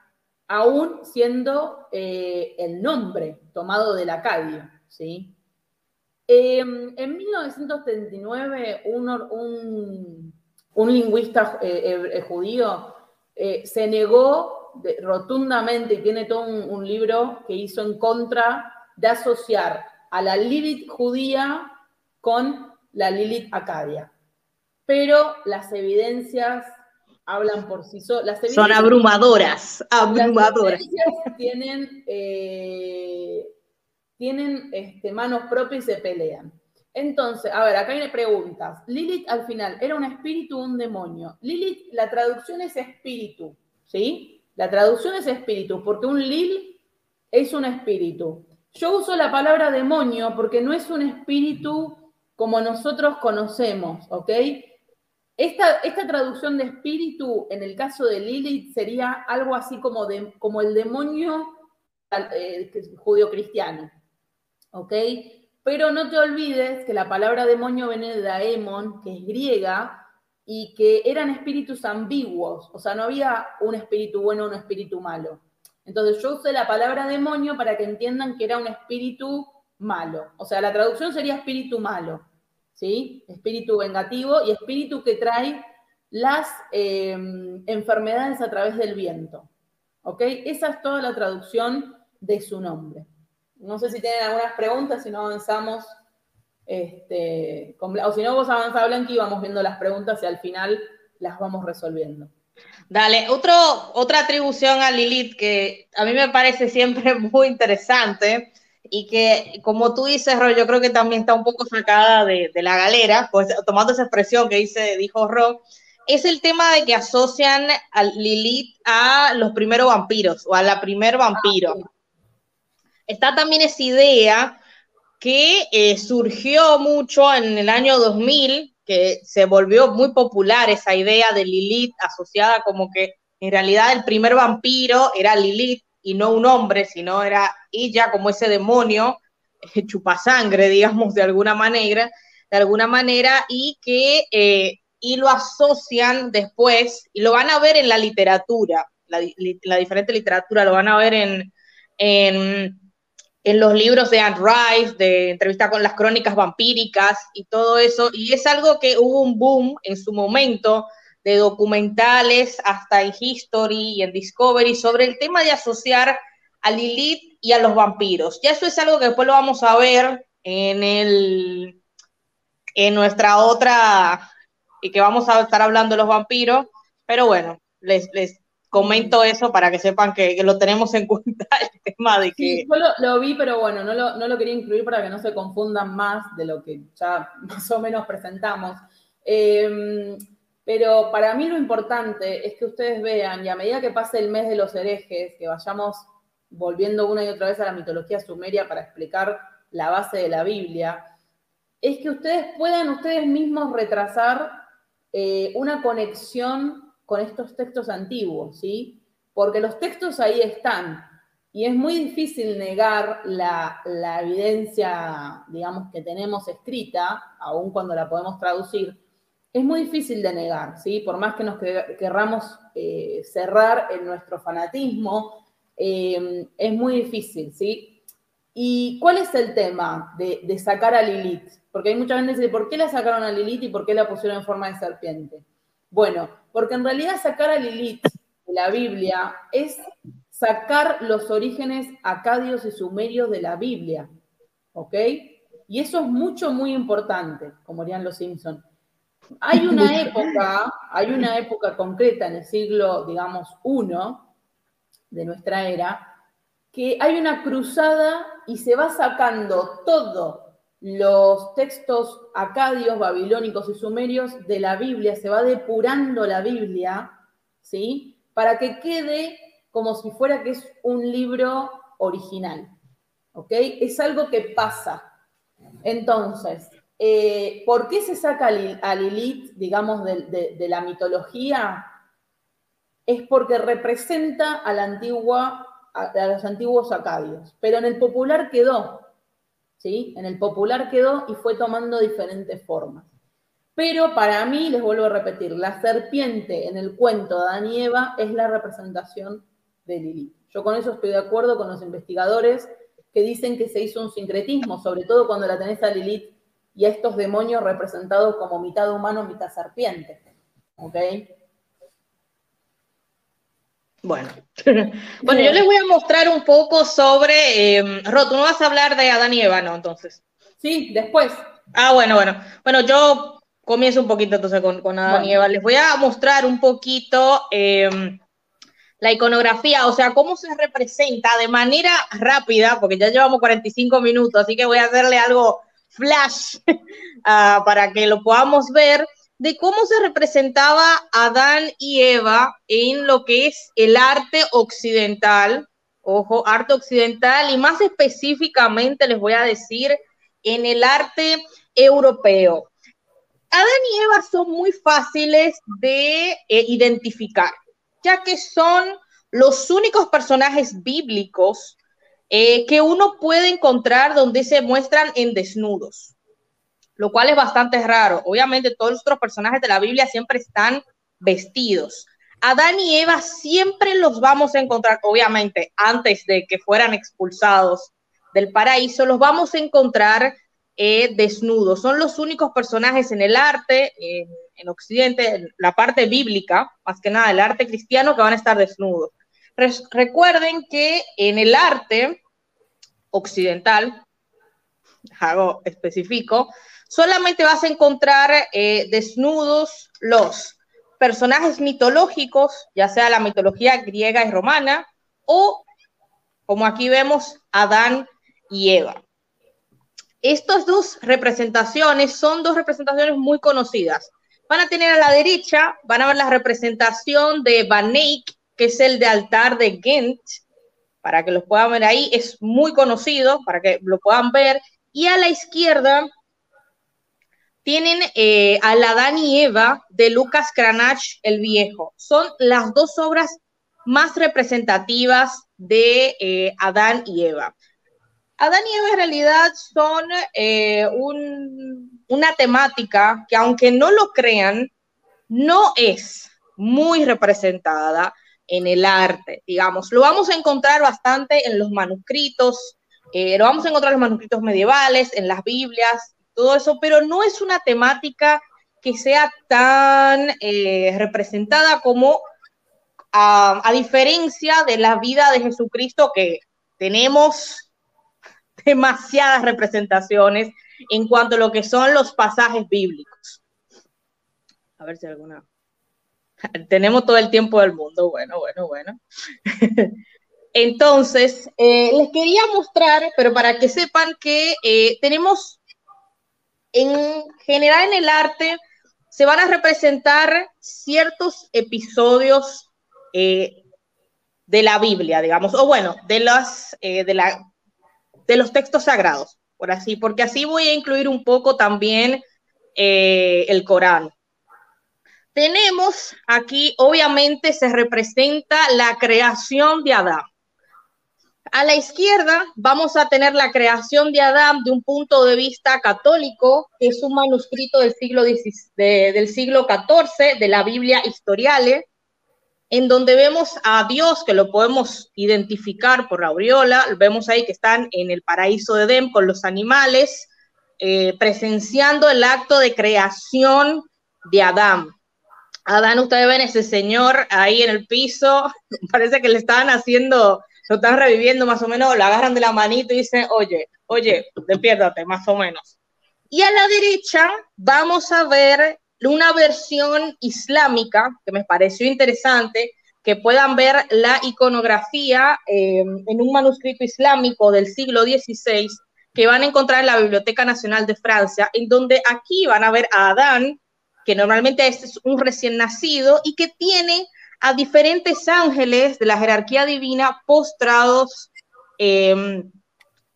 aún siendo eh, el nombre tomado del acadio, ¿sí? Em, en 1939, un, un, lingüista eh, judío se negó rotundamente y tiene todo un, libro que hizo en contra de asociar a la Lilith judía con la Lilith acadia. Pero las evidencias hablan por sí solas. Son abrumadoras, abrumadoras. tienen, eh, tienen este, manos propias y se pelean. Entonces, a ver, acá hay preguntas. Lilith al final, ¿era un espíritu o un demonio? Lilith, la traducción es espíritu, ¿sí? La traducción es espíritu, porque un lil es un espíritu. Yo uso la palabra demonio porque no es un espíritu como nosotros conocemos, ¿ok? Esta, esta traducción de espíritu, en el caso de Lilith, sería algo así como, de, como el demonio eh, judío-cristiano, ¿ok? Pero no te olvides que la palabra demonio viene de daemon, que es griega, y que eran espíritus ambiguos, o sea, no había un espíritu bueno o un espíritu malo. Entonces yo usé la palabra demonio para que entiendan que era un espíritu malo. O sea, la traducción sería espíritu malo, ¿sí? Espíritu vengativo y espíritu que trae las em, enfermedades a través del viento. ¿Ok? Esa es toda la traducción de su nombre. No sé si tienen algunas preguntas, si no avanzamos este, o si no, vos avanzás, Blanqui, y vamos viendo las preguntas y al final las vamos resolviendo. Dale, otro, otra atribución a Lilith que a mí me parece siempre muy interesante y que, como tú dices, Ro, yo creo que también está un poco sacada de, la galera, pues tomando esa expresión que dice, dijo Ro, es el tema de que asocian a Lilith a los primeros vampiros o a la primer vampiro. Ah, está también esa idea que eh, surgió mucho en el año 2000, que se volvió muy popular esa idea de Lilith asociada como que en realidad el primer vampiro era Lilith y no un hombre, sino era ella como ese demonio eh, chupasangre, digamos, de alguna manera, de alguna manera, y que eh, y lo asocian después, y lo van a ver en la literatura, la, la diferente literatura, lo van a ver en, en en los libros de Anne Rice, de entrevista con las crónicas vampíricas y todo eso, y es algo que hubo un boom en su momento de documentales hasta en History y en Discovery sobre el tema de asociar a Lilith y a los vampiros. Ya eso es algo que después lo vamos a ver en el en nuestra otra y que vamos a estar hablando de los vampiros, pero bueno, les, les comento eso para que sepan que, lo tenemos en cuenta el tema de que... Sí, yo lo, vi, pero bueno, no lo, quería incluir para que no se confundan más de lo que ya más o menos presentamos. Em, pero para mí lo importante es que ustedes vean, y a medida que pase el mes de los herejes, que vayamos volviendo una y otra vez a la mitología sumeria para explicar la base de la Biblia, es que ustedes puedan ustedes mismos retrasar eh, una conexión con estos textos antiguos, ¿sí? Porque los textos ahí están y es muy difícil negar la, evidencia, digamos, que tenemos escrita, aun cuando la podemos traducir, es muy difícil de negar, ¿sí? Por más que nos querramos eh, cerrar en nuestro fanatismo, eh, es muy difícil, ¿sí? ¿Y cuál es el tema de, de, sacar a Lilith? Porque hay mucha gente que dice, ¿por qué la sacaron a Lilith y por qué la pusieron en forma de serpiente? Bueno, porque en realidad sacar a Lilith de la Biblia es sacar los orígenes acadios y sumerios de la Biblia, ¿ok? Y eso es mucho, muy importante, como dirían los Simpson. Hay una época, hay una época concreta en el siglo, digamos, I de nuestra era, que hay una cruzada y se va sacando todo los textos acadios, babilónicos y sumerios de la Biblia, se va depurando la Biblia, ¿sí? Para que quede como si fuera que es un libro original, ¿ok? Es algo que pasa. Entonces, eh, ¿por qué se saca a Lilith, digamos, de, la mitología? Es porque representa a a los antiguos acadios, pero en el popular quedó, ¿sí? En el popular quedó y fue tomando diferentes formas. Pero para mí, les vuelvo a repetir, la serpiente en el cuento de Adán es la representación de Lilith. Yo con eso estoy de acuerdo con los investigadores que dicen que se hizo un sincretismo, sobre todo cuando la tenés a Lilith y a estos demonios representados como mitad humano, mitad serpiente. ¿Ok? Bueno, bueno, yo les voy a mostrar un poco sobre. Eh, Ro, tú no vas a hablar de Adán y Eva, ¿no? Entonces. Sí, después. Ah, bueno, bueno. Bueno, yo comienzo un poquito entonces con, con Adán y Eva. Les voy a mostrar un poquito em, la iconografía, o sea, cómo se representa de manera rápida, porque ya llevamos 45 minutos, así que voy a hacerle algo flash uh, para que lo podamos ver de cómo se representaba Adán y Eva en lo que es el arte occidental, ojo, arte occidental y más específicamente les voy a decir en el arte europeo. Adán y Eva son muy fáciles de eh, identificar, ya que son los únicos personajes bíblicos eh, que uno puede encontrar donde se muestran en desnudos lo cual es bastante raro. Obviamente todos los otros personajes de la Biblia siempre están vestidos. Adán y Eva siempre los vamos a encontrar, obviamente, antes de que fueran expulsados del paraíso, los vamos a encontrar eh, desnudos. Son los únicos personajes en el arte, en Occidente, en la parte bíblica, más que nada el arte cristiano, que van a estar desnudos. recuerden que en el arte occidental, hago específico, solamente vas a encontrar eh, desnudos los personajes mitológicos, ya sea la mitología griega y romana, o como aquí vemos, Adán y Eva. Estas dos representaciones son dos representaciones muy conocidas. Van a tener a la derecha, van a ver la representación de Van Eyck, que es el de altar de Ghent, para que lo puedan ver ahí, es muy conocido, para que lo puedan ver. Y a la izquierda tienen eh, a la Adán y Eva de Lucas Cranach el Viejo. Son las dos obras más representativas de eh, Adán y Eva. Adán y Eva en realidad son eh, una temática que aunque no lo crean, no es muy representada en el arte, digamos. Lo vamos a encontrar bastante en los manuscritos, lo vamos a encontrar en los manuscritos medievales, en las Biblias, todo eso, pero no es una temática que sea tan eh, representada como a, diferencia de la vida de Jesucristo, que tenemos demasiadas representaciones en cuanto a lo que son los pasajes bíblicos. A ver si alguna. Tenemos todo el tiempo del mundo. Bueno, bueno, bueno. Entonces, eh, les quería mostrar, pero para que sepan que eh, tenemos en general en el arte se van a representar ciertos episodios eh, de la Biblia, digamos, o bueno, de, las, eh, de, la, de los textos sagrados, por así, porque así voy a incluir un poco también eh, el Corán. Tenemos aquí, obviamente, se representa la creación de Adán. A la izquierda vamos a tener la creación de Adán de un punto de vista católico, que es un manuscrito del siglo, del siglo XIV de la Biblia Historiale, en donde vemos a Dios, que lo podemos identificar por la aureola, vemos ahí que están en el paraíso de Edén con los animales, eh, presenciando el acto de creación de Adán. Adán, ustedes ven ese señor ahí en el piso, parece que le estaban haciendo lo están reviviendo más o menos, lo agarran de la manito y dicen, oye, oye, despiértate, más o menos. Y a la derecha vamos a ver una versión islámica que me pareció interesante, que puedan ver la iconografía em, en un manuscrito islámico del siglo XVI que van a encontrar en la Biblioteca Nacional de Francia, en donde aquí van a ver a Adán, que normalmente es un recién nacido y que tiene a diferentes ángeles de la jerarquía divina postrados, em,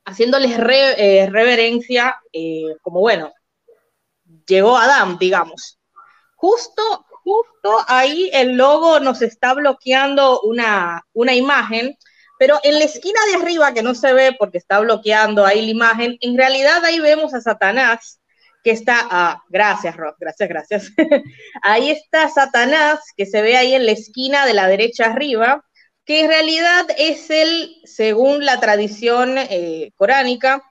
haciéndoles eh, reverencia, eh, como bueno, llegó Adán, digamos. Justo, justo ahí el logo nos está bloqueando una, una imagen, pero en la esquina de arriba, que no se ve porque está bloqueando ahí la imagen, en realidad ahí vemos a Satanás que está, ah, gracias Ross, gracias, gracias. ahí está Satanás, que se ve ahí en la esquina de la derecha arriba, que en realidad es el, según la tradición eh, coránica,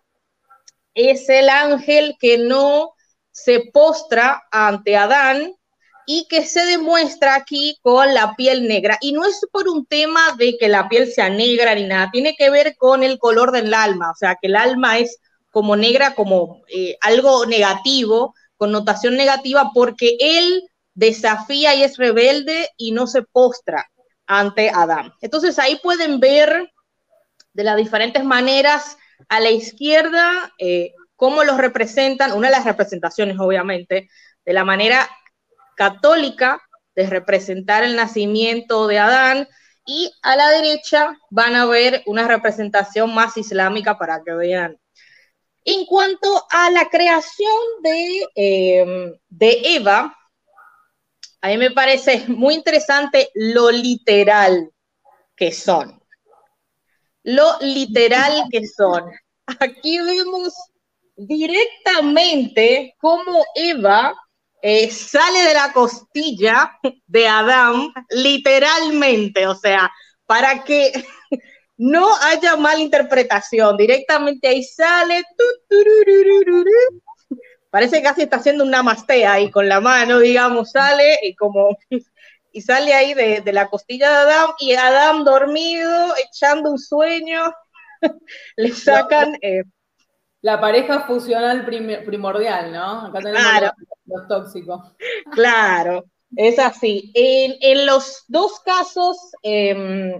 es el ángel que no se postra ante Adán y que se demuestra aquí con la piel negra. Y no es por un tema de que la piel sea negra ni nada, tiene que ver con el color del alma, o sea, que el alma es como negra, como eh, algo negativo, connotación negativa, porque él desafía y es rebelde y no se postra ante Adán. Entonces ahí pueden ver de las diferentes maneras a la izquierda eh, cómo los representan, una de las representaciones obviamente, de la manera católica de representar el nacimiento de Adán y a la derecha van a ver una representación más islámica para que vean. En cuanto a la creación de, eh, de Eva, a mí me parece muy interesante lo literal que son. Lo literal que son. Aquí vemos directamente cómo Eva eh, sale de la costilla de Adán, literalmente, o sea, para que no haya mala interpretación, directamente ahí sale, parece que casi está haciendo una mastea ahí con la mano, digamos, sale y como y sale ahí de, la costilla de Adam y Adam dormido, echando un sueño, le sacan... Eh, la pareja fusional primordial, ¿no? Acá tenemos claro. los, tóxicos. Claro, es así. En, los dos casos em,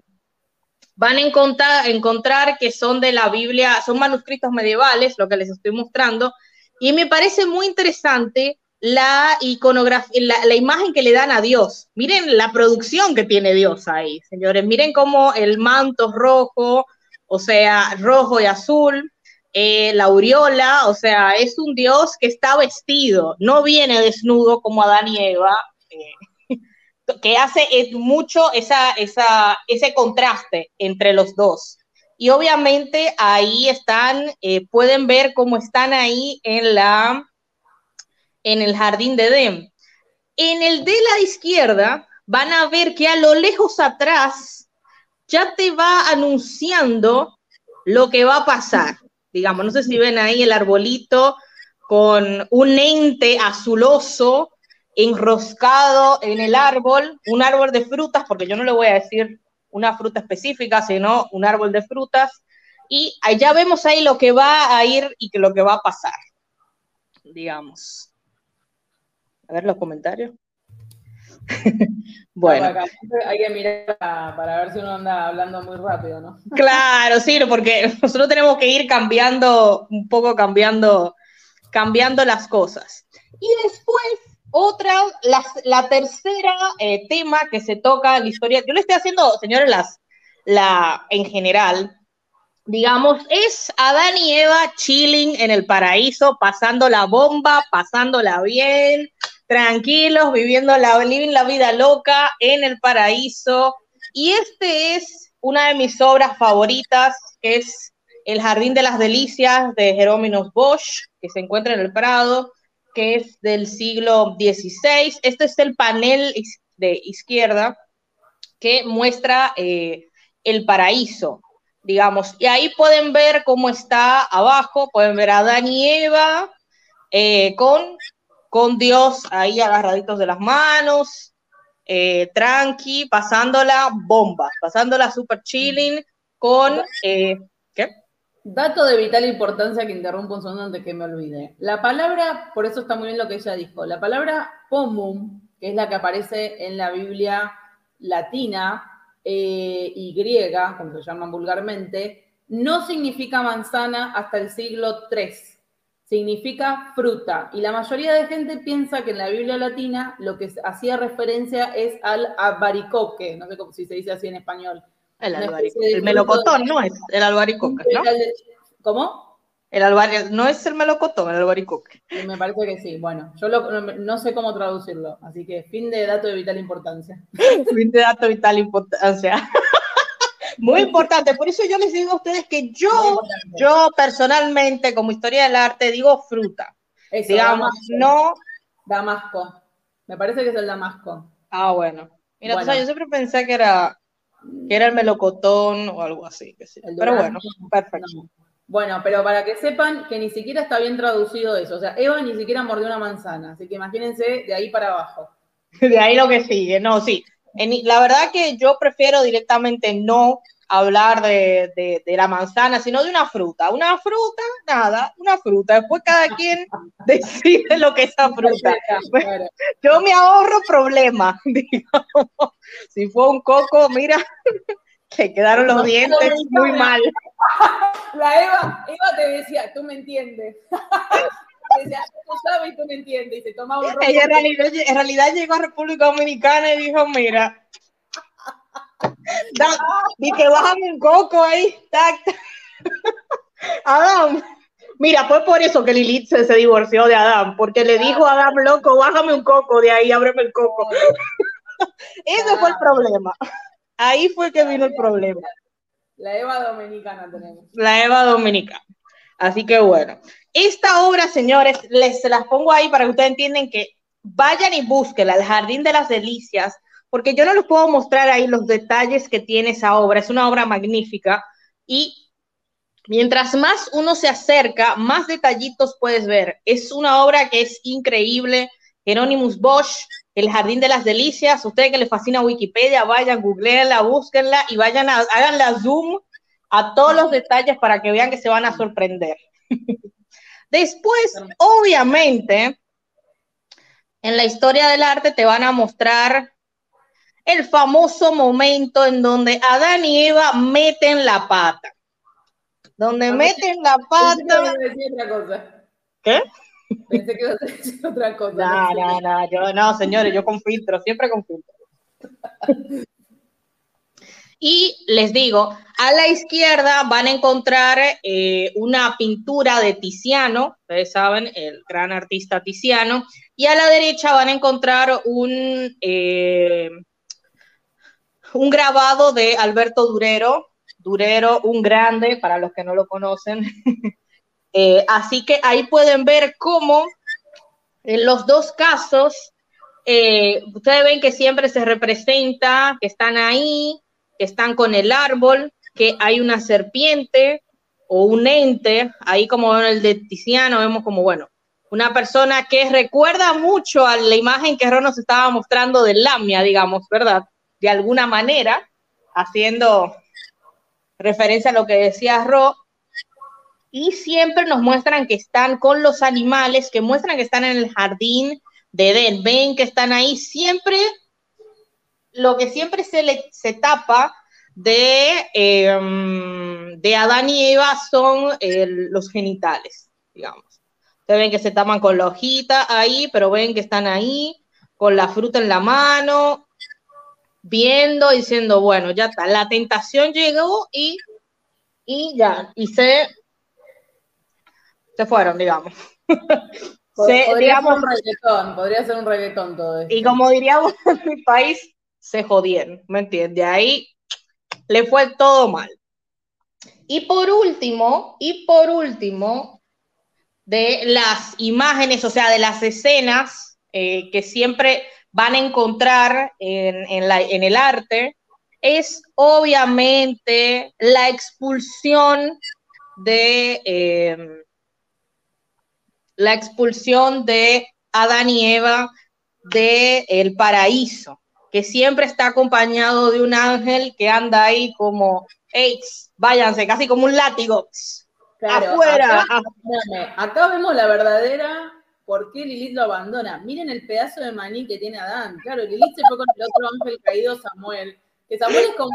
van a encontrar, encontrar que son de la Biblia, son manuscritos medievales, lo que les estoy mostrando, y me parece muy interesante la iconografía, la, imagen que le dan a Dios. Miren la producción que tiene Dios ahí, señores. Miren cómo el manto rojo, o sea, rojo y azul, eh, la aureola, o sea, es un Dios que está vestido, no viene desnudo como Adán y Eva, que hace mucho esa, esa, ese contraste entre los dos. Y obviamente ahí están, eh, pueden ver cómo están ahí en, la, en el jardín de Edén. En el de la izquierda van a ver que a lo lejos atrás ya te va anunciando lo que va a pasar. Digamos, no sé si ven ahí el arbolito con un ente azuloso enroscado en el árbol, un árbol de frutas, porque yo no le voy a decir una fruta específica, sino un árbol de frutas. Y ya vemos ahí lo que va a ir y que lo que va a pasar, digamos. A ver los comentarios. bueno. hay que mirar para ver si uno anda hablando muy rápido, ¿no? claro, sí, porque nosotros tenemos que ir cambiando, un poco cambiando, cambiando las cosas. Y después otra, la, tercera eh, tema que se toca en la historia, yo le estoy haciendo, señores, las, la, en general, digamos, es Adán y Eva chilling en el paraíso, pasando la bomba, pasándola bien, tranquilos, viviendo la, living la vida loca en el paraíso. Y este es una de mis obras favoritas, que es El Jardín de las Delicias de Jerónimo Bosch, que se encuentra en el Prado que es del siglo XVI. Este es el panel de izquierda que muestra eh, el paraíso, digamos. Y ahí pueden ver cómo está abajo, pueden ver a Adán y Eva eh, con, con Dios ahí agarraditos de las manos, eh, tranqui, pasándola bomba, pasándola super chilling con... Dato de vital importancia que interrumpo un segundo antes que me olvide. La palabra, por eso está muy bien lo que ella dijo, la palabra pomum, que es la que aparece en la Biblia latina eh, y griega, como se llaman vulgarmente, no significa manzana hasta el siglo III. Significa fruta. Y la mayoría de gente piensa que en la Biblia latina lo que hacía referencia es al albaricoque, no sé cómo si se dice así en español, el, el melocotón, ¿no? Es el albaricoque, ¿no? ¿Cómo? El albaricoque, no es el melocotón, el albaricoque. Me parece que sí. Bueno, yo no, sé cómo traducirlo, así que fin de dato de vital importancia. fin de dato de vital importancia. Muy importante, por eso yo les digo a ustedes que yo, yo personalmente, como historia del arte, digo fruta. digamos, no... Damasco. Me parece que es el Damasco. Ah, bueno. Mira, yo siempre pensé que era, que era el melocotón o algo así. pero bueno, perfecto. Bueno, pero para que sepan que ni siquiera está bien traducido eso. O sea, Eva ni siquiera mordió una manzana. Así que imagínense de ahí para abajo. De ahí lo que sigue. No, sí. la verdad que yo prefiero directamente no hablar de, la manzana, sino de una fruta. Una fruta, nada, una fruta. Después cada quien decide lo que es esa fruta. Yo me ahorro problemas, digamos. Si fue un coco, mira, que quedaron los dientes muy mal. La Eva, Eva te decía, tú me entiendes. decía, tú sabes y tú me entiendes. Y se un Ella en realidad, en realidad llegó a República Dominicana y dijo, mira, y que bájame un coco ahí. Adam, mira, fue por eso que Lilith se, divorció de Adam, porque le dijo a Adam, loco, bájame un coco de ahí, ábreme el coco. Ese fue el problema. Ahí fue que vino el problema. La Eva Dominicana tenemos. La Eva Dominicana. Así que bueno, esta obra, señores, les las pongo ahí para que ustedes entiendan que vayan y búsquenla, El Jardín de las Delicias, porque yo no les puedo mostrar ahí los detalles que tiene esa obra. Es una obra magnífica y mientras más uno se acerca, más detallitos puedes ver. Es una obra que es increíble. Jerónimos Bosch, El Jardín de las Delicias. Ustedes que les fascina Wikipedia, vayan, googleenla, búsquenla y vayan a, la zoom a todos los detalles para que vean que se van a sorprender. Después, obviamente, en la historia del arte te van a mostrar el famoso momento en donde Adán y Eva meten la pata. Donde meten la pata. ¿Qué? Pensé que iba a decir otra cosa. No, no, no, yo no, señores, yo con filtro, siempre con filtro. Y les digo, a la izquierda van a encontrar eh, una pintura de Tiziano, ustedes saben, el gran artista Tiziano, y a la derecha van a encontrar un, eh, un grabado de Alberto Durero, Durero, un grande, para los que no lo conocen. Eh, así que ahí pueden ver cómo en los dos casos, eh, ustedes ven que siempre se representa, que están ahí, que están con el árbol, que hay una serpiente o un ente, ahí como en el de Tiziano, vemos como, bueno, una persona que recuerda mucho a la imagen que Ron nos estaba mostrando de Lamia, digamos, ¿verdad? De alguna manera, haciendo referencia a lo que decía Ro, y siempre nos muestran que están con los animales, que muestran que están en el jardín de Edén, ven que están ahí, siempre, lo que siempre se, le, se tapa de, em, de Adán y Eva son los genitales, digamos. Ustedes ven que se tapan con la hojita ahí, pero ven que están ahí, con la fruta en la mano, viendo, diciendo, bueno, ya está, la tentación llegó y, y ya, y se, se fueron, digamos. podría ser un reggaetón, podría ser un reggaetón todo esto. Y como diríamos en mi país, se jodieron, ¿me entiendes? Ahí le fue todo mal. Y por último, y por último, de las imágenes, o sea, de las escenas eh, que siempre van a encontrar en, el arte es obviamente la expulsión de em, la expulsión de Adán y Eva del el paraíso, que siempre está acompañado de un ángel que anda ahí como, hey, váyanse, casi como un látigo. afuera. acá vemos la verdadera ¿por qué Lilith lo abandona? Miren el pedazo de maní que tiene Adán. Claro, Lilith se fue con el otro ángel caído, Samuel. Que Samuel es como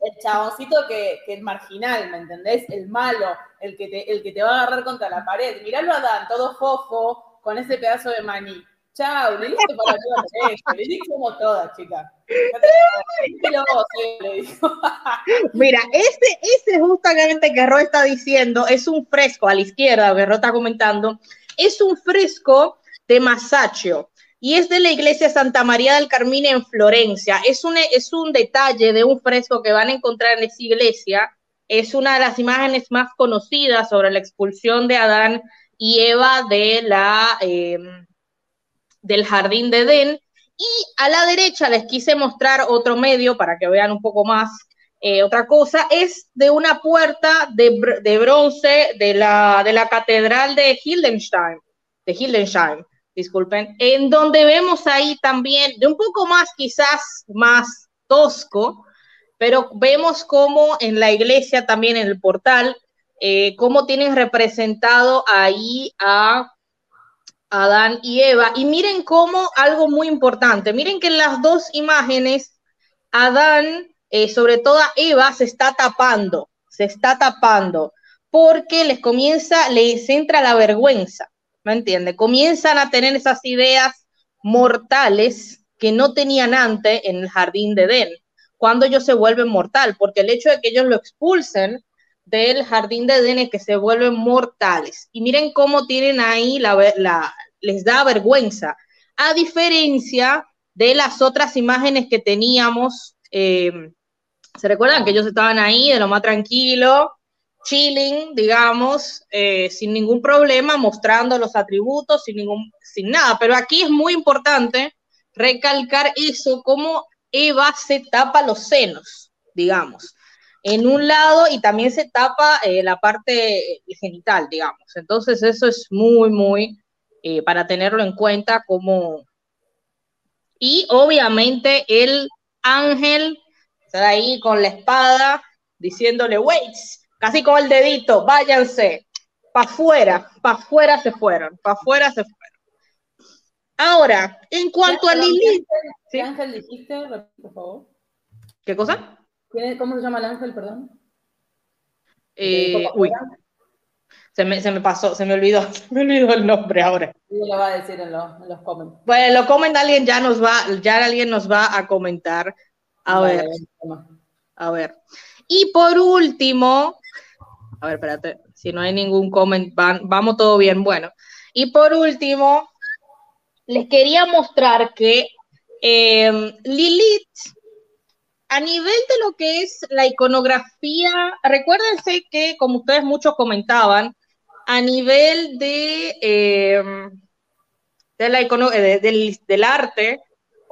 el chaboncito que, es marginal, ¿me entendés? El malo, el que, te, el que te va a agarrar contra la pared. Miralo a Adán, todo fofo, con ese pedazo de maní. Chao, Lilith se para arriba Lilith somos todas, chicas. Mira, este, este justamente que Ro está diciendo es un fresco a la izquierda, que Ro está comentando, es un fresco de Masaccio y es de la iglesia Santa María del Carmine en Florencia. Es un, es un detalle de un fresco que van a encontrar en esa iglesia. Es una de las imágenes más conocidas sobre la expulsión de Adán y Eva de la, em, del jardín de Edén. Y a la derecha les quise mostrar otro medio para que vean un poco más. Eh, otra cosa es de una puerta de, bronce de la, de la catedral de Hildenstein, de Hildensheim, disculpen, en donde vemos ahí también, de un poco más quizás más tosco, pero vemos como en la iglesia también en el portal, eh, cómo tienen representado ahí a Adán y Eva. Y miren cómo algo muy importante, miren que en las dos imágenes, Adán, eh, sobre todo Eva, se está tapando, se está tapando, porque les comienza, les entra la vergüenza, ¿me entiende? Comienzan a tener esas ideas mortales que no tenían antes en el jardín de Edén, cuando ellos se vuelven mortal, porque el hecho de que ellos lo expulsen del jardín de Edén es que se vuelven mortales. Y miren cómo tienen ahí les da vergüenza, a diferencia de las otras imágenes que teníamos. Eh, ¿Se recuerdan que ellos estaban ahí de lo más tranquilo, chilling, digamos, eh, sin ningún problema, mostrando los atributos, sin, ningún, sin nada? Pero aquí es muy importante recalcar eso, cómo Eva se tapa los senos, digamos, en un lado y también se tapa eh, la parte genital, digamos. Entonces eso es muy, muy eh, para tenerlo en cuenta como... Y obviamente el ángel está ahí con la espada diciéndole, wait, casi con el dedito, váyanse, para afuera, para afuera se fueron, para afuera se fueron. Ahora, en cuanto a Lili ¿Qué ángel dijiste, por favor? ¿Qué cosa? ¿Cómo se llama el ángel, perdón? Eh, uy, se me, se me, pasó, se me olvidó, se me olvidó el nombre ahora. Sí, lo va a decir en, los, en los comments. Bueno, lo comenta alguien ya nos va, ya alguien nos va a comentar. A ver. A ver. Y por último, a ver, espérate, si no hay ningún comment, vamos todo bien. Bueno, y por último, les quería mostrar que eh, Lilith a nivel de lo que es la iconografía, recuérdense que, como ustedes muchos comentaban, a nivel de, em, de la del, del arte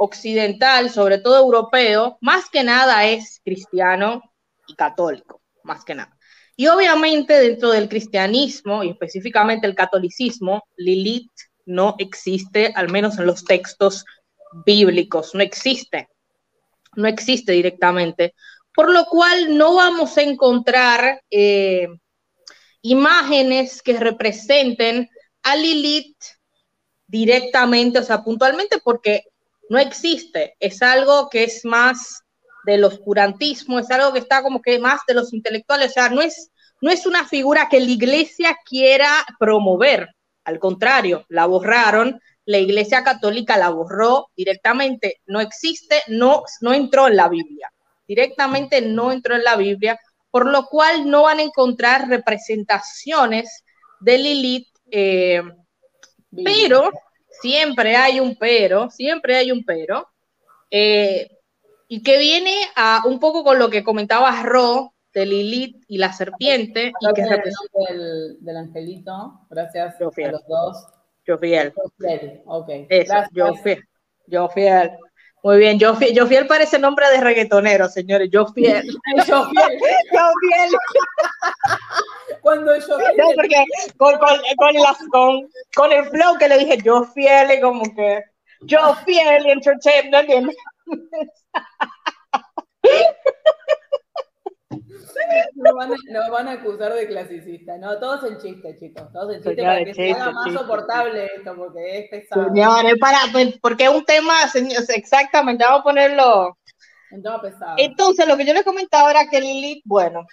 occidental, sobre todo europeo, más que nada es cristiano y católico, más que nada. Y obviamente dentro del cristianismo y específicamente el catolicismo, Lilith no existe, al menos en los textos bíblicos, no existe, no existe directamente, por lo cual no vamos a encontrar eh, imágenes que representen a Lilith directamente, o sea, puntualmente, porque no existe. Es algo que es más del oscurantismo, es algo que está como que más de los intelectuales, o sea, no es, no es una figura que la iglesia quiera promover, al contrario, la borraron, la iglesia católica la borró directamente, no existe, no, no entró en la Biblia, directamente no entró en la Biblia, por lo cual no van a encontrar representaciones de Lilith, eh, pero siempre hay un pero, siempre hay un pero, eh, y que viene a un poco con lo que comentaba Ro de Lilith y la serpiente. y que del, del angelito, gracias a los dos. Yo fiel. Yo fiel, ok. Eso, yo fiel. Yo fiel. Muy bien, yo fiel, yo fiel parece nombre de reggaetonero, señores. Yo fiel. yo fiel. yo fiel. Cuando yo fiel. No, porque con, con, con, con, el flow que le dije yo fiel y como que yo fiel entertainment. Nos van, a, van, a, acusar de clasicista, no, todos en chiste, chicos, todos en chiste para que se haga más soportable esto, porque es pesado. Señores, para, pues, porque es un tema, exactamente, vamos a ponerlo. Un tema pesado. Entonces, lo que yo les comentaba era que Lilith, bueno,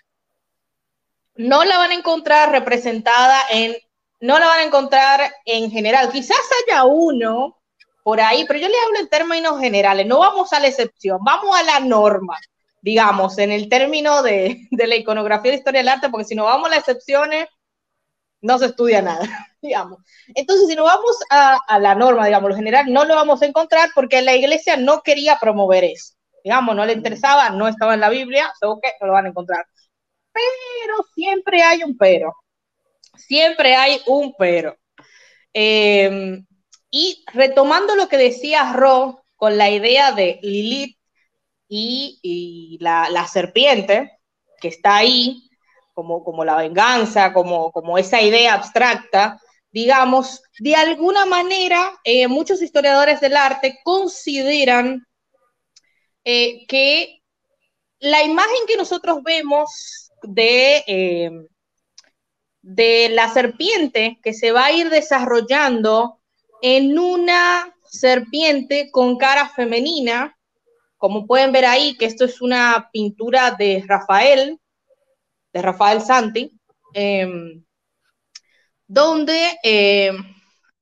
no la van a encontrar representada en, no la van a encontrar en general, quizás haya uno por ahí, pero yo le hablo en términos generales, no vamos a la excepción, vamos a la norma digamos, en el término de, la iconografía de historia del arte, porque si no vamos a las excepciones, no se estudia nada, digamos. Entonces, si no vamos a, la norma, digamos, lo general, no lo vamos a encontrar porque la iglesia no quería promover eso. Digamos, no le interesaba, no estaba en la Biblia, seguro que no lo van a encontrar. Pero siempre hay un pero. Siempre hay un pero. Em, y retomando lo que decía Ro con la idea de Lilith y, la, serpiente que está ahí, como, como la venganza, como, como esa idea abstracta, digamos, de alguna manera eh, muchos historiadores del arte consideran eh, que la imagen que nosotros vemos de, eh, de la serpiente que se va a ir desarrollando en una serpiente con cara femenina, como pueden ver ahí, que esto es una pintura de Rafael, de Rafael Santi, em, donde em,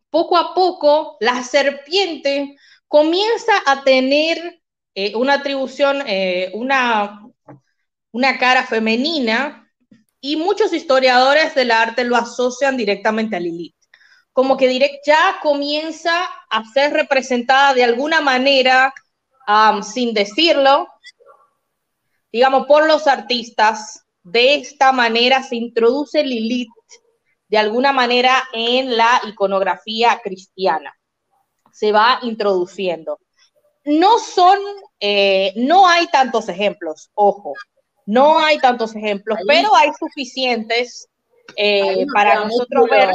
poco a poco la serpiente comienza a tener eh, una atribución, eh, una, una cara femenina, y muchos historiadores del arte lo asocian directamente a Lilith. Como que ya comienza a ser representada de alguna manera sin decirlo, digamos, por los artistas. De esta manera se introduce Lilith de alguna manera en la iconografía cristiana. Se va introduciendo. No son, eh, no hay tantos ejemplos, ojo, no hay tantos ejemplos, pero hay suficientes eh, para nosotros ver.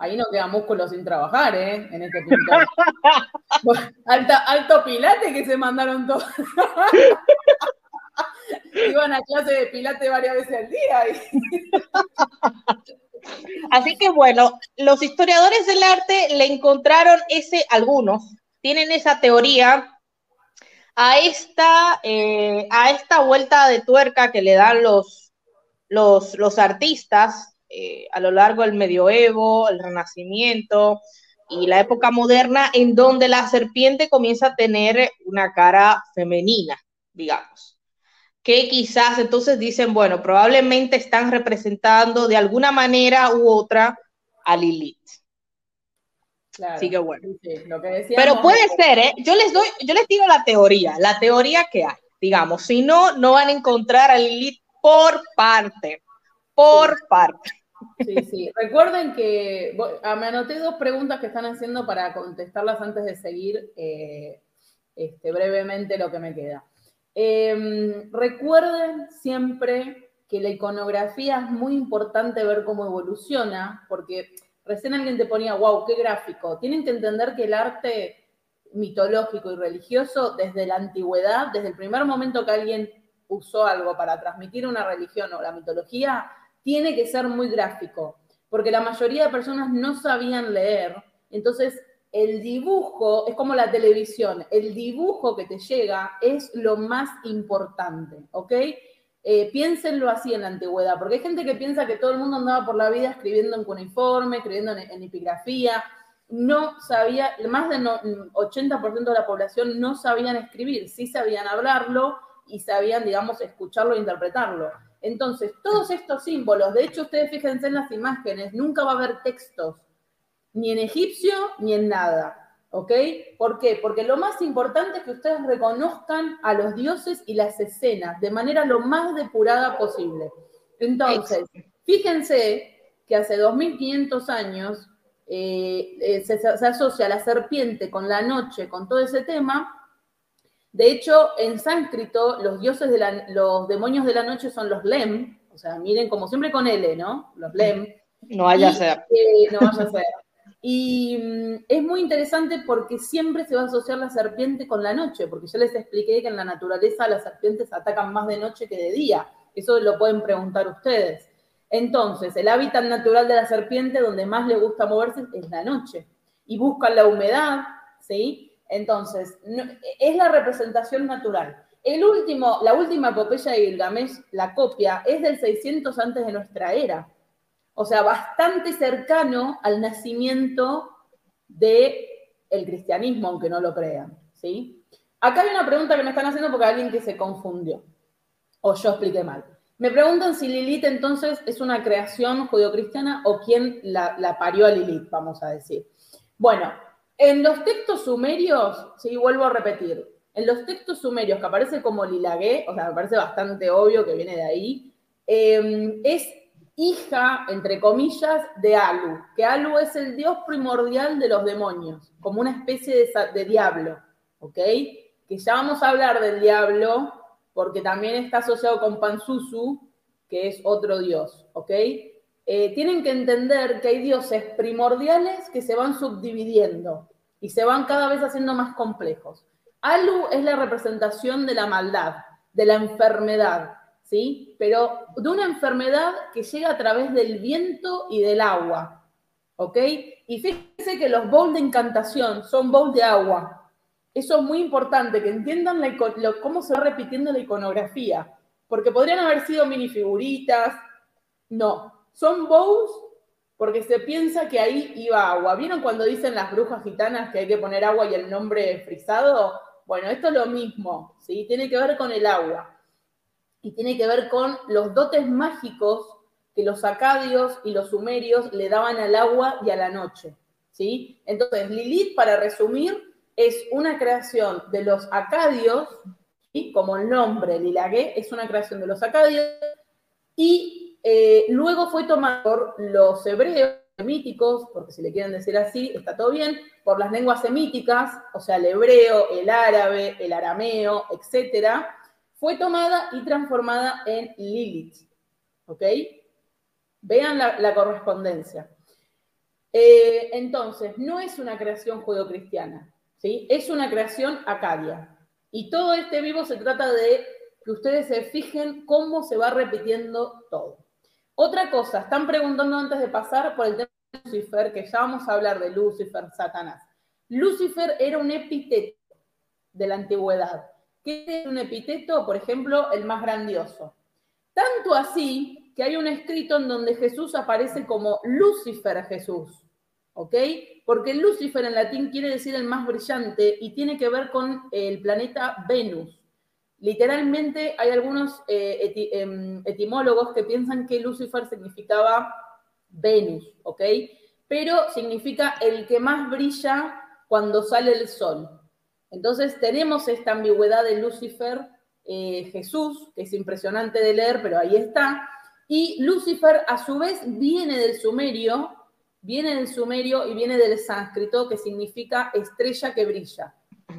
Ahí no queda músculo sin trabajar, ¿eh? En este punto. alto pilate que se mandaron todos. Iban a clase de pilate varias veces al día. Así que bueno, los historiadores del arte le encontraron ese, algunos, tienen esa teoría a esta, eh, a esta vuelta de tuerca que le dan los, los, los artistas eh, a lo largo del medioevo, el renacimiento y la época moderna, en donde la serpiente comienza a tener una cara femenina, digamos. Que quizás entonces dicen, bueno, probablemente están representando de alguna manera u otra a Lilith. Así que bueno. Pero puede ser, ¿eh? Yo les doy, yo les digo la teoría, la teoría que hay, digamos. Si no, no van a encontrar a Lilith por parte, por parte. Sí, sí. Recuerden que ah, me anoté dos preguntas que están haciendo para contestarlas antes de seguir eh, este, brevemente lo que me queda. Em, recuerden siempre que la iconografía es muy importante ver cómo evoluciona, porque recién alguien te ponía, wow, qué gráfico. Tienen que entender que el arte mitológico y religioso, desde la antigüedad, desde el primer momento que alguien usó algo para transmitir una religión o la mitología, tiene que ser muy gráfico, porque la mayoría de personas no sabían leer. Entonces, el dibujo es como la televisión, el dibujo que te llega es lo más importante, ¿ok? Eh, piénsenlo así en la antigüedad, porque hay gente que piensa que todo el mundo andaba por la vida escribiendo en cuneiforme, escribiendo en, epigrafía, no sabía, más del 80% de la población no sabían escribir, sí sabían hablarlo y sabían, digamos, escucharlo e interpretarlo. Entonces, todos estos símbolos, de hecho, ustedes fíjense en las imágenes, nunca va a haber textos, ni en egipcio ni en nada. ¿Ok? ¿Por qué? Porque lo más importante es que ustedes reconozcan a los dioses y las escenas de manera lo más depurada posible. Entonces, fíjense que hace 2500 años eh, eh, se, se asocia la serpiente con la noche, con todo ese tema, de hecho, en sánscrito, los dioses de la, los demonios de la noche son los Lem, o sea, miren como siempre con L, ¿no? Los Lem. No vaya a ser. Eh, no vaya a ser. Y mm, es muy interesante porque siempre se va a asociar la serpiente con la noche, porque yo les expliqué que en la naturaleza las serpientes atacan más de noche que de día. Eso lo pueden preguntar ustedes. Entonces, el hábitat natural de la serpiente donde más le gusta moverse es la noche. Y buscan la humedad, ¿sí? Entonces, es la representación natural. El último, la última epopeya de Gilgamesh, la copia, es del 600 antes de nuestra era. O sea, bastante cercano al nacimiento del el cristianismo, aunque no lo crean. ¿sí? Acá hay una pregunta que me están haciendo porque hay alguien que se confundió. O yo expliqué mal. Me preguntan si Lilith entonces es una creación judio-cristiana o quién la, la parió a Lilith, vamos a decir. Bueno, en los textos sumerios, sí, vuelvo a repetir, en los textos sumerios que aparece como Lilagué, o sea, me parece bastante obvio que viene de ahí, em, es hija, entre comillas, de Alu, que Alu es el dios primordial de los demonios, como una especie de, de diablo, ¿ok? Que ya vamos a hablar del diablo, porque también está asociado con Pansusu, que es otro dios, ¿ok? Eh, tienen que entender que hay dioses primordiales que se van subdividiendo y se van cada vez haciendo más complejos. Alu es la representación de la maldad, de la enfermedad, ¿sí? Pero de una enfermedad que llega a través del viento y del agua, ¿ok? Y fíjense que los bowls de encantación son bowls de agua. Eso es muy importante, que entiendan cómo se va repitiendo la iconografía, porque podrían haber sido minifiguritas, no, son bowls porque se piensa que ahí iba agua. ¿Vieron cuando dicen las brujas gitanas que hay que poner agua y el nombre frisado? Bueno, esto es lo mismo, ¿sí? Tiene que ver con el agua y tiene que ver con los dotes mágicos que los acadios y los sumerios le daban al agua y a la noche, ¿sí? Entonces, Lilith, para resumir, es una creación de los acadios, ¿sí? como el nombre Lilagué, es una creación de los acadios, eh, luego fue tomado por los hebreos semíticos, porque si le quieren decir así, está todo bien, por las lenguas semíticas, o sea, el hebreo, el árabe, el arameo, etcétera, fue tomada y transformada en Lilith. ¿Ok? Vean la, correspondencia. Eh, entonces, no es una creación judeocristiana, ¿sí? Es una creación acadia. Y todo este vivo se trata de que ustedes se fijen cómo se va repitiendo todo. Otra cosa, están preguntando antes de pasar por el tema de Lucifer, que ya vamos a hablar de Lucifer, Satanás. Lucifer era un epíteto de la antigüedad. ¿Qué es un epíteto? Por ejemplo, el más grandioso. Tanto así que hay un escrito en donde Jesús aparece como Lucifer Jesús. ¿Ok? Porque Lucifer en latín quiere decir el más brillante y tiene que ver con el planeta Venus. Literalmente hay algunos eh, em, etimólogos que piensan que Lucifer significaba Venus, ¿ok? Pero significa el que más brilla cuando sale el sol. Entonces tenemos esta ambigüedad de Lucifer, eh, Jesús, que es impresionante de leer, pero ahí está. Y Lucifer a su vez viene del sumerio, viene del sumerio y viene del sánscrito, que significa estrella que brilla.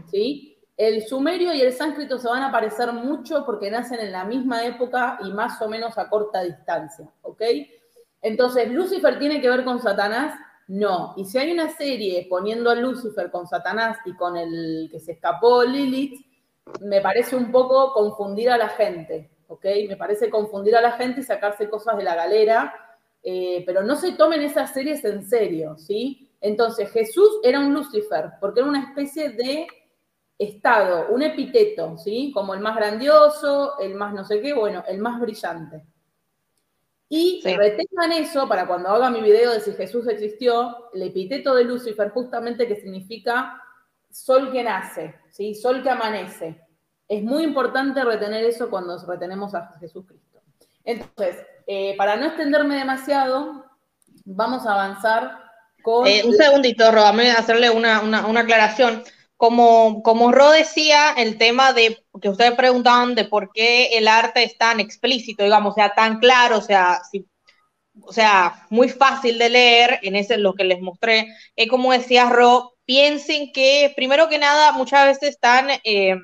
¿sí? El sumerio y el sánscrito se van a parecer mucho porque nacen en la misma época y más o menos a corta distancia. ¿ok? Entonces, Lucifer tiene que ver con Satanás no, y si hay una serie poniendo a Lucifer con Satanás y con el que se escapó Lilith, me parece un poco confundir a la gente, ¿ok? Me parece confundir a la gente y sacarse cosas de la galera, eh, pero no se tomen esas series en serio, ¿sí? Entonces Jesús era un Lucifer, porque era una especie de estado, un epíteto, ¿sí? Como el más grandioso, el más no sé qué, bueno, el más brillante. Y retengan eso para cuando haga mi video de si Jesús existió, el epíteto de Lucifer, justamente que significa sol que nace, ¿sí? sol que amanece. Es muy importante retener eso cuando retenemos a Jesucristo. Entonces, eh, para no extenderme demasiado, vamos a avanzar con... Eh, un segundito, Rob, a hacerle una, una aclaración como, como Ro decía, el tema de que ustedes preguntaban de por qué el arte es tan explícito, digamos, o sea, tan claro, o sea, o sea, muy fácil de leer, en ese lo que les mostré, es como decía Ro, piensen que, primero que nada, muchas veces están, eh,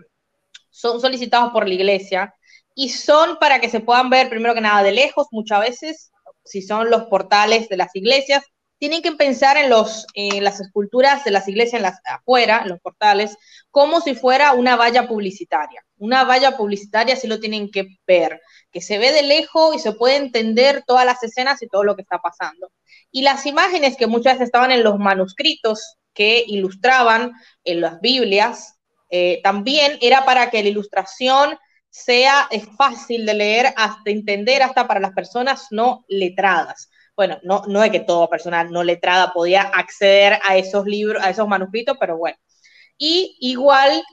son solicitados por la iglesia y son para que se puedan ver, primero que nada, de lejos, muchas veces, si son los portales de las iglesias, tienen que pensar en, las esculturas de las iglesias en las, afuera, los portales, como si fuera una valla publicitaria. Una valla publicitaria sí lo tienen que ver, que se ve de lejos y se puede entender todas las escenas y todo lo que está pasando. Y las imágenes que muchas veces estaban en los manuscritos que ilustraban en las Biblias, eh, también era para que la ilustración sea fácil de leer, hasta entender, hasta para las personas no letradas bueno, no, no es que toda persona no letrada podía acceder a esos libros, a esos manuscritos, pero bueno. Y igual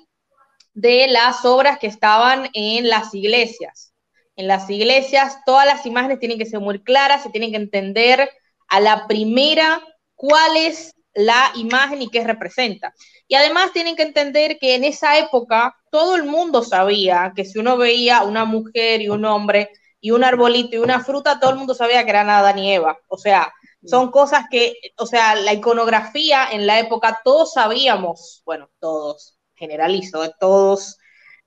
de las obras que estaban en las iglesias. En las iglesias todas las imágenes tienen que ser muy claras, se tienen que entender a la primera cuál es la imagen y qué representa. Y además tienen que entender que en esa época todo el mundo sabía que si uno veía una mujer y un hombre y un arbolito y una fruta, todo el mundo sabía que eran Adán y Eva. O sea, son cosas que, o sea, la iconografía en la época, todos sabíamos, bueno, todos, generalizo, todos,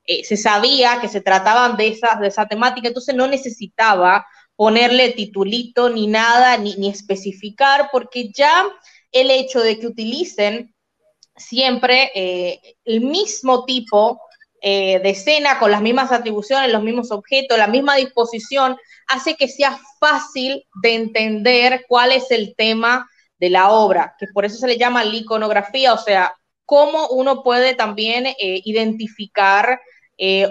eh, se sabía que se trataban de, esas, de esa temática, entonces no necesitaba ponerle titulito ni nada, ni, ni especificar, porque ya el hecho de que utilicen siempre eh, el mismo tipo eh, de escena, con las mismas atribuciones, los mismos objetos, la misma disposición, hace que sea fácil de entender cuál es el tema de la obra, que por eso se le llama la iconografía, o sea, cómo uno puede también eh, identificar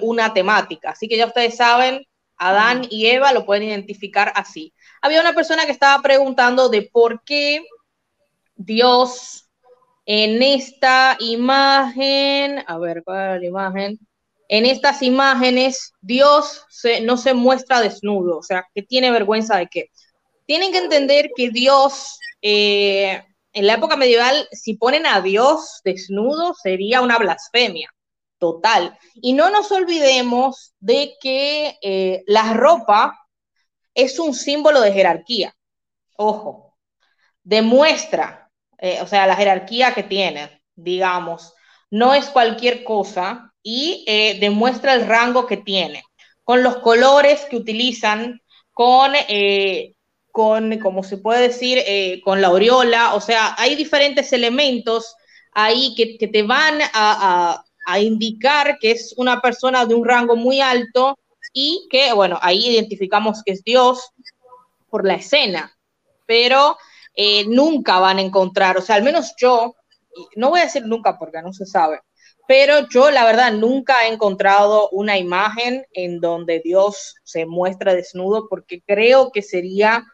una temática. Así que ya ustedes saben, Adán y Eva lo pueden identificar así. Había una persona que estaba preguntando de por qué Dios en esta imagen, a ver, ¿cuál es la imagen? En estas imágenes, Dios no se muestra desnudo, o sea, que tiene vergüenza de qué. Tienen que entender que Dios, eh, en la época medieval, si ponen a Dios desnudo, sería una blasfemia total. Y no nos olvidemos de que eh, la ropa es un símbolo de jerarquía. Ojo, demuestra eh, o sea, la jerarquía que tiene, digamos, no es cualquier cosa y eh, demuestra el rango que tiene, con los colores que utilizan, con, eh, con como se puede decir, con la aureola, o sea, hay diferentes elementos ahí que, te van a, a indicar que es una persona de un rango muy alto y que, bueno, ahí identificamos que es Dios por la escena, pero eh, nunca van a encontrar, o sea, al menos yo, no voy a decir nunca porque no se sabe, pero yo la verdad nunca he encontrado una imagen en donde Dios se muestra desnudo porque creo que sería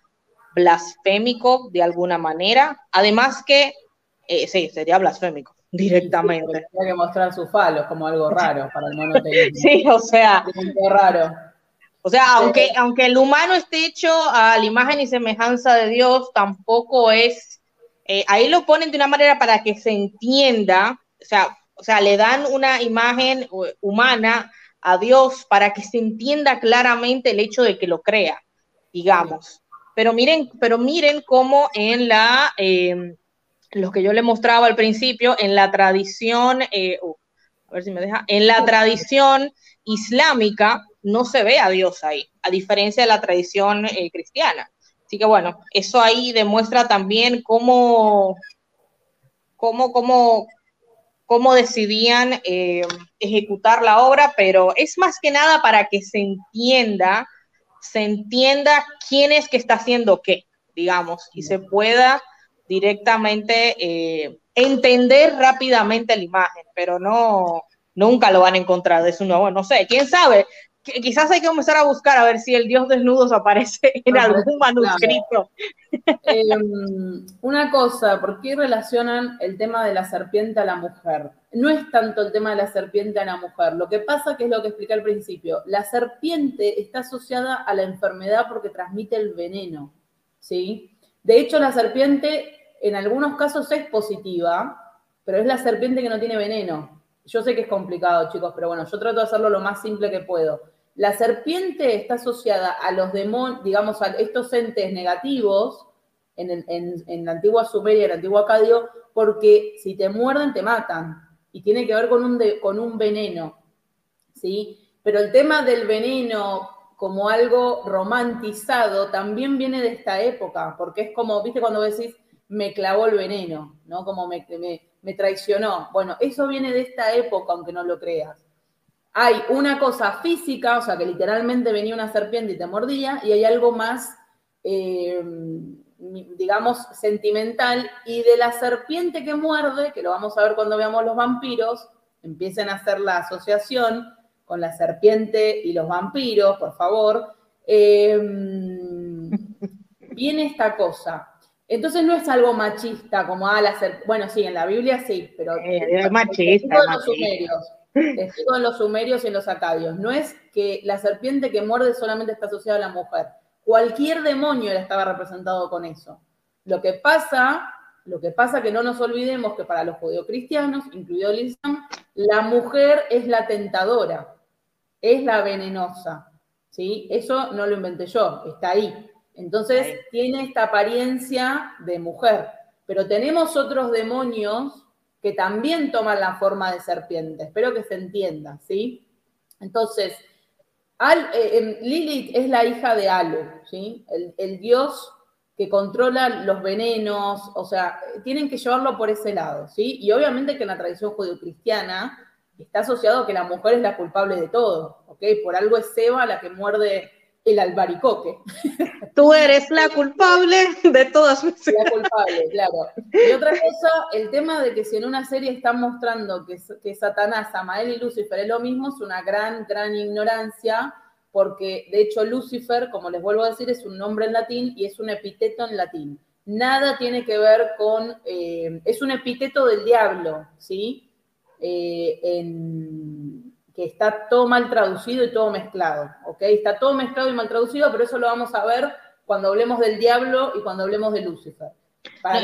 blasfémico de alguna manera. Además que, eh, sí, sería blasfémico directamente. Tendría que mostrar sus falos como algo raro para el monoteísmo. sí, o sea. raro. O sea, aunque, aunque el humano esté hecho a la imagen y semejanza de Dios, tampoco es, eh, ahí lo ponen de una manera para que se entienda, o sea, o sea, le dan una imagen humana a Dios para que se entienda claramente el hecho de que lo crea, digamos. Pero miren, pero miren cómo en la, eh, lo que yo le mostraba al principio, en la tradición, eh, uh, a ver si me deja, en la tradición islámica, no se ve a Dios ahí, a diferencia de la tradición eh, cristiana. Así que bueno, eso ahí demuestra también cómo, cómo, cómo, cómo decidían eh, ejecutar la obra, pero es más que nada para que se entienda, se entienda quién es que está haciendo qué, digamos, y se pueda directamente eh, entender rápidamente la imagen, pero no, nunca lo van a encontrar de su nuevo, no sé, quién sabe, quizás hay que comenzar a buscar a ver si el dios desnudos aparece en algún manuscrito. Em, una cosa, ¿por qué relacionan el tema de la serpiente a la mujer? No es tanto el tema de la serpiente a la mujer. Lo que pasa, que es lo que expliqué al principio, la serpiente está asociada a la enfermedad porque transmite el veneno, ¿sí? De hecho, la serpiente en algunos casos es positiva, pero es la serpiente que no tiene veneno. Yo sé que es complicado, chicos, pero bueno, yo trato de hacerlo lo más simple que puedo. La serpiente está asociada a los demonios, digamos, a estos entes negativos en, la antigua Sumeria y el antiguo Acadio, porque si te muerden, te matan. Y tiene que ver con un, con un veneno. ¿Sí? Pero el tema del veneno como algo romantizado también viene de esta época, porque es como, viste, cuando decís, me clavó el veneno, ¿no? Como me, me me traicionó. Bueno, eso viene de esta época, aunque no lo creas. Hay una cosa física, o sea, que literalmente venía una serpiente y te mordía, y hay algo más, eh, digamos, sentimental, y de la serpiente que muerde, que lo vamos a ver cuando veamos los vampiros, empiecen a hacer la asociación con la serpiente y los vampiros, por favor, eh, viene esta cosa. Entonces no es algo machista como al ah, hacer, bueno, sí, en la Biblia sí, pero machista. En los sumerios, en los sumerios y en los acadios. No es que la serpiente que muerde solamente está asociada a la mujer. Cualquier demonio estaba representado con eso. Lo que pasa, lo que pasa que no nos olvidemos que para los judeocristianos, incluido el Islam, la mujer es la tentadora, es la venenosa. ¿sí? Eso no lo inventé yo, está ahí. Entonces tiene esta apariencia de mujer, pero tenemos otros demonios que también toman la forma de serpiente. Espero que se entienda, ¿sí? Entonces, eh, em, Lilith es la hija de Alu, ¿sí? El, dios que controla los venenos, o sea, tienen que llevarlo por ese lado, ¿sí? Y obviamente que en la tradición judio-cristiana está asociado que la mujer es la culpable de todo, ¿ok? Por algo es Seba la que muerde el albaricoque. Tú eres la culpable de todas mis La culpable, claro. Y otra cosa, el tema de que si en una serie están mostrando que, que Satanás, Samael y Lucifer es lo mismo, es una gran, gran ignorancia, porque de hecho Lucifer, como les vuelvo a decir, es un nombre en latín y es un epíteto en latín. Nada tiene que ver con, eh, es un epíteto del diablo, ¿sí? Eh, en, que está todo mal traducido y todo mezclado, ¿ok? Está todo mezclado y mal traducido, pero eso lo vamos a ver cuando hablemos del diablo y cuando hablemos de Lucifer.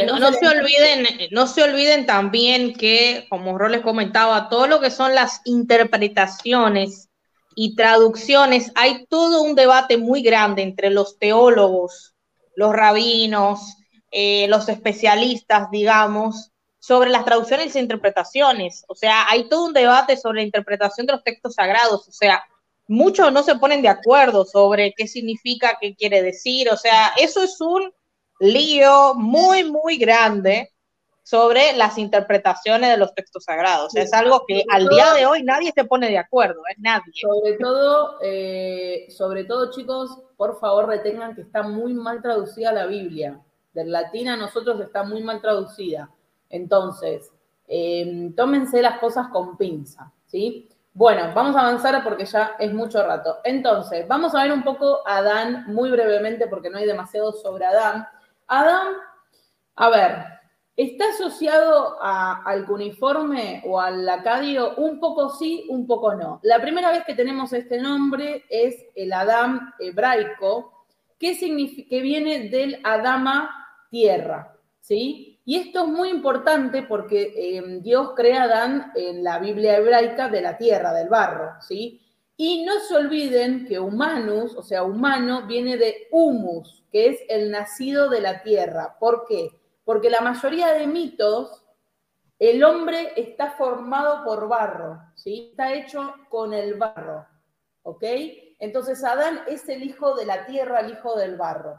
no, se, olviden, no se olviden también que, como Ro les comentaba, todo lo que son las interpretaciones y traducciones, hay todo un debate muy grande entre los teólogos, los rabinos, eh, los especialistas, digamos, sobre las traducciones e interpretaciones. O sea, hay todo un debate sobre la interpretación de los textos sagrados. O sea, muchos no se ponen de acuerdo sobre qué significa, qué quiere decir. O sea, eso es un lío muy, muy grande sobre las interpretaciones de los textos sagrados. O sea, es algo que al día de hoy nadie se pone de acuerdo, es nadie. Sobre todo, eh, sobre todo, chicos, por favor retengan que está muy mal traducida la Biblia. Del latín a nosotros está muy mal traducida. Entonces, em, tómense las cosas con pinza, ¿sí? Bueno, vamos a avanzar porque ya es mucho rato. Entonces, vamos a ver un poco a Adán muy brevemente porque no hay demasiado sobre Adán. Adán, a ver, ¿está asociado al cuneiforme o al acadio? Un poco sí, un poco no. La primera vez que tenemos este nombre es el Adán hebraico, que, que viene del Adama tierra, ¿sí? Y esto es muy importante porque eh, Dios crea a Adán en la Biblia hebraica de la tierra, del barro, ¿sí? Y no se olviden que humanus, o sea, humano, viene de humus, que es el nacido de la tierra. ¿Por qué? Porque la mayoría de mitos, el hombre está formado por barro, ¿sí? Está hecho con el barro, ¿ok? Entonces Adán es el hijo de la tierra, el hijo del barro.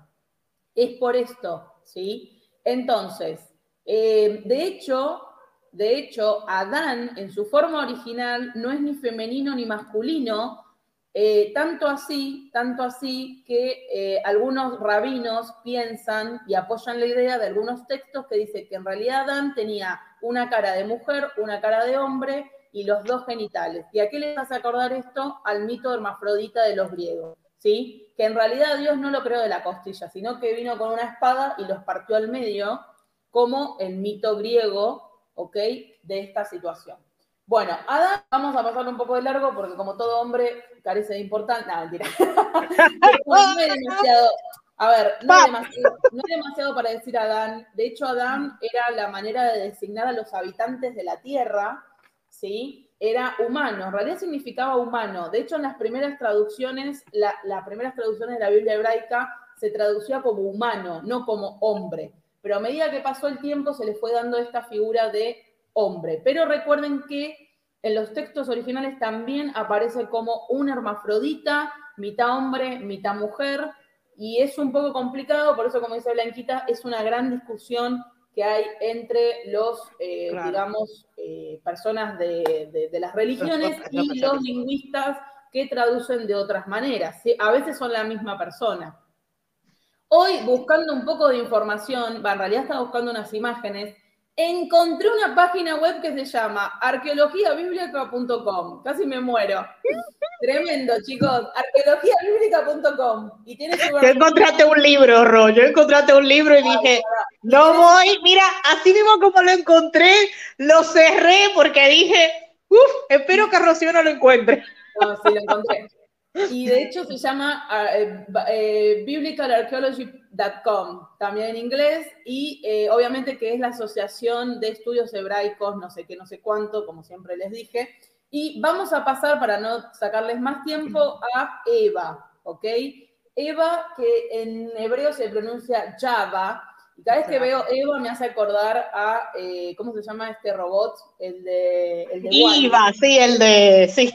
Es por esto, ¿sí? Entonces, eh, de hecho, de hecho, Adán en su forma original no es ni femenino ni masculino, eh, tanto así, tanto así que eh, algunos rabinos piensan y apoyan la idea de algunos textos que dicen que en realidad Adán tenía una cara de mujer, una cara de hombre y los dos genitales. ¿Y a qué le vas a acordar esto? Al mito hermafrodita de los griegos, ¿sí? Que en realidad Dios no lo creó de la costilla, sino que vino con una espada y los partió al medio como el mito griego, ¿ok? De esta situación. Bueno, Adán, vamos a pasarlo un poco de largo porque como todo hombre carece de importancia. No, a ver, no es demasiado, para decir Adán. De hecho, Adán era la manera de designar a los habitantes de la tierra, ¿sí? Era humano, en realidad significaba humano. De hecho, en las primeras traducciones, las primeras traducciones de la Biblia hebraica se traducía como humano, no como hombre pero a medida que pasó el tiempo se le fue dando esta figura de hombre. Pero recuerden que en los textos originales también aparece como un hermafrodita, mitad hombre, mitad mujer, y es un poco complicado, por eso como dice Blanquita, es una gran discusión que hay entre los, eh, digamos, eh, personas de, las religiones y los lingüistas que traducen de otras maneras. A veces son la misma persona. Hoy, buscando un poco de información, en realidad estaba buscando unas imágenes, encontré una página web que se llama arqueologiabiblica.com. Casi me muero. Tremendo, chicos. Arqueologiabiblica.com. Y tiene Yo encontraste un libro, Ro. Yo encontraste un libro y dije, no voy. Mira, así mismo como lo encontré, lo cerré porque dije, uff, espero que Rocío no lo encuentre. No, sí, lo encontré. Y de hecho se llama ah, eh, eh, biblicalarchaeology.com, también en inglés, y eh, obviamente que es la Asociación de Estudios Hebraicos, no sé qué, no sé cuánto, como siempre les dije. Y vamos a pasar, para no sacarles más tiempo, a Eva, ¿ok? Eva, que en hebreo se pronuncia Java, y cada vez que veo Eva me hace acordar a, eh, ¿cómo se llama este robot? El de... El de Eva, sí, el de... Sí.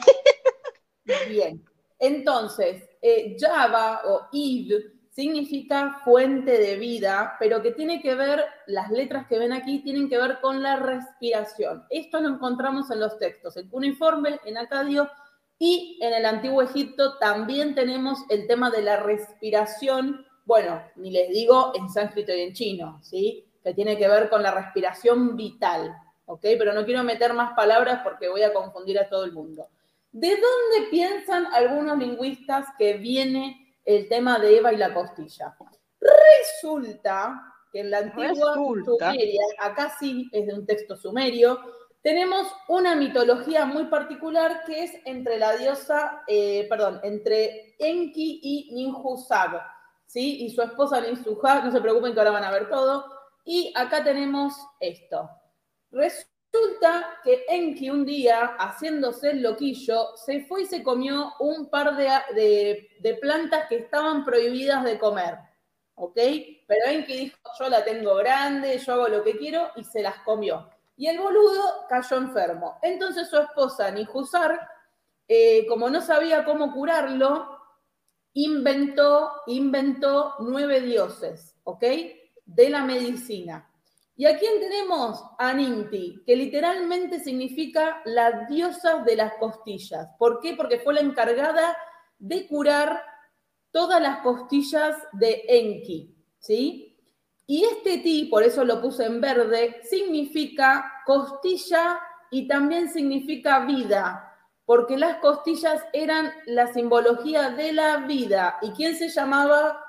Bien. Entonces, eh, Java o Eve significa fuente de vida, pero que tiene que ver, las letras que ven aquí tienen que ver con la respiración. Esto lo encontramos en los textos, en cuneiforme, en Acadio y en el Antiguo Egipto también tenemos el tema de la respiración, bueno, ni les digo en sánscrito y en chino, ¿sí? Que tiene que ver con la respiración vital, ¿ok? Pero no quiero meter más palabras porque voy a confundir a todo el mundo. ¿De dónde piensan algunos lingüistas que viene el tema de Eva y la costilla. Resulta que en la antigua Sumeria, acá sí es de un texto sumerio, tenemos una mitología muy particular que es entre la diosa, eh, perdón, entre Enki y Ninhushag, ¿sí? Y su esposa Ninhushag, no se preocupen que ahora van a ver todo. Y acá tenemos esto. Resulta que Enki un día, haciéndose el loquillo, se fue y se comió un par de, plantas que estaban prohibidas de comer. ¿Ok? Pero Enki dijo, yo la tengo grande, yo hago lo que quiero, y se las comió. Y el boludo cayó enfermo. Entonces su esposa, Nihusar, eh, como no sabía cómo curarlo, inventó, inventó nueve dioses, ¿ok? De la medicina. ¿Y a quién tenemos? A Ninti, que literalmente significa la diosa de las costillas. ¿Por qué? Porque fue la encargada de curar todas las costillas de Enki, ¿sí? Y este ti, por eso lo puse en verde, significa costilla y también significa vida, porque las costillas eran la simbología de la vida. ¿Y quién se llamaba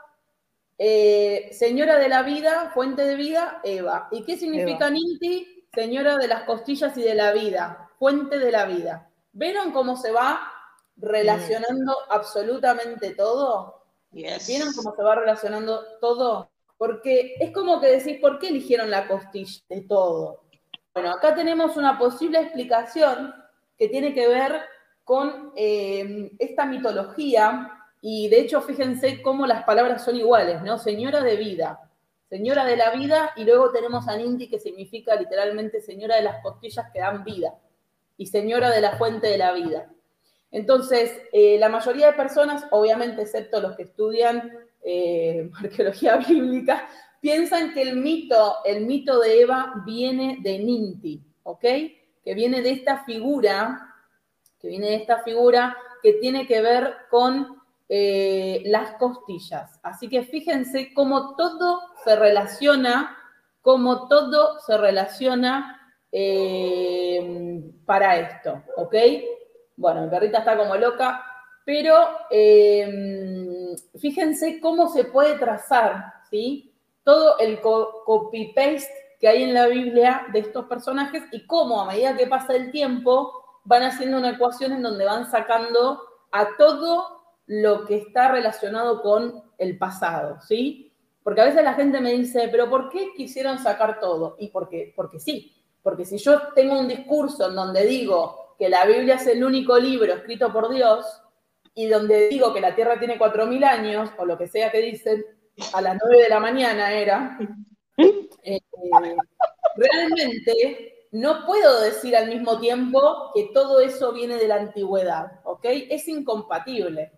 eh, señora de la vida, fuente de vida, Eva. ¿Y qué significa Ninti? Señora de las costillas y de la vida, fuente de la vida. ¿Vieron cómo se va relacionando absolutamente todo? ¿Vieron cómo se va relacionando todo? Porque es como que decís, ¿por qué eligieron la costilla de todo? Bueno, acá tenemos una posible explicación que tiene que ver con eh, esta mitología y de hecho, fíjense cómo las palabras son iguales, ¿no? Señora de vida, señora de la vida, y luego tenemos a Ninti, que significa literalmente señora de las costillas que dan vida, y señora de la fuente de la vida. Entonces, eh, la mayoría de personas, obviamente excepto los que estudian eh, arqueología bíblica, piensan que el mito, el mito de Eva viene de Ninti, ¿ok? Que viene de esta figura, que viene de esta figura que tiene que ver con eh, las costillas. Así que fíjense cómo todo se relaciona, cómo todo se relaciona eh, para esto, ¿ok? Bueno, mi perrita está como loca, pero eh, fíjense cómo se puede trazar, ¿sí? Todo el copy-paste que hay en la Biblia de estos personajes y cómo a medida que pasa el tiempo van haciendo una ecuación en donde van sacando a todo lo que está relacionado con el pasado, ¿sí? Porque a veces la gente me dice, pero ¿por qué quisieron sacar todo? Y porque, porque sí, porque si yo tengo un discurso en donde digo que la Biblia es el único libro escrito por Dios y donde digo que la Tierra tiene 4.000 años, o lo que sea que dicen, a las 9 de la mañana era, eh, realmente no puedo decir al mismo tiempo que todo eso viene de la antigüedad, ¿ok? Es incompatible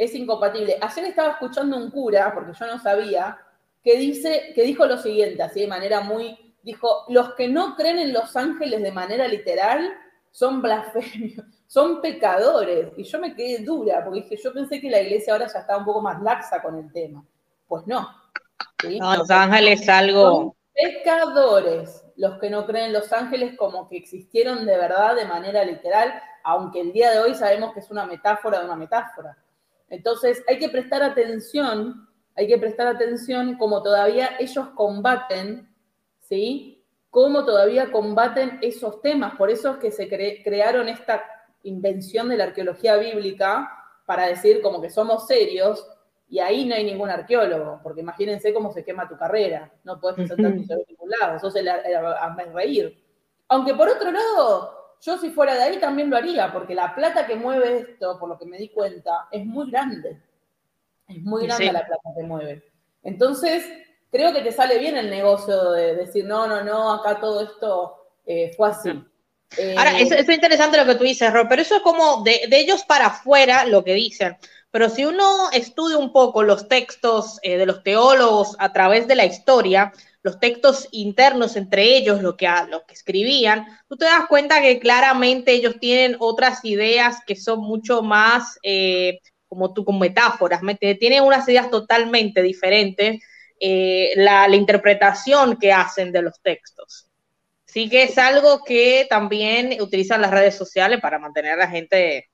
es incompatible. Ayer estaba escuchando un cura, porque yo no sabía, que, dice, que dijo lo siguiente, así de manera muy, dijo, los que no creen en los ángeles de manera literal son blasfemios, son pecadores. Y yo me quedé dura, porque dije, yo pensé que la iglesia ahora ya estaba un poco más laxa con el tema. Pues no. No, los ángeles algo... Son pecadores los que no creen en los ángeles como que existieron de verdad de manera literal, aunque el día de hoy sabemos que es una metáfora de una metáfora. Entonces hay que prestar atención, hay que prestar atención como todavía ellos combaten, ¿sí? Cómo todavía combaten esos temas. Por eso es que se crearon esta invención de la arqueología bíblica para decir como que somos serios y ahí no hay ningún arqueólogo, porque imagínense cómo se quema tu carrera, no puedes presentar tu en ningún lado, sos el, el, reír. Aunque por otro lado, yo si fuera de ahí también lo haría, porque la plata que mueve esto, por lo que me di cuenta, es muy grande. Es muy grande la plata que mueve. Entonces, creo que te sale bien el negocio de decir, no, no, no, acá todo esto eh, fue así. Ahora, es, es, interesante lo que tú dices, Rob, pero eso es como de, de, ellos para afuera lo que dicen. Pero si uno estudia un poco los textos eh, de los teólogos a través de la historia, los textos internos entre ellos, lo que, lo que escribían, tú te das cuenta que claramente ellos tienen otras ideas que son mucho más, eh, como tú, con metáforas, tienen unas ideas totalmente diferentes, eh, la, la interpretación que hacen de los textos. Sí que es algo que también utilizan las redes sociales para mantener a la gente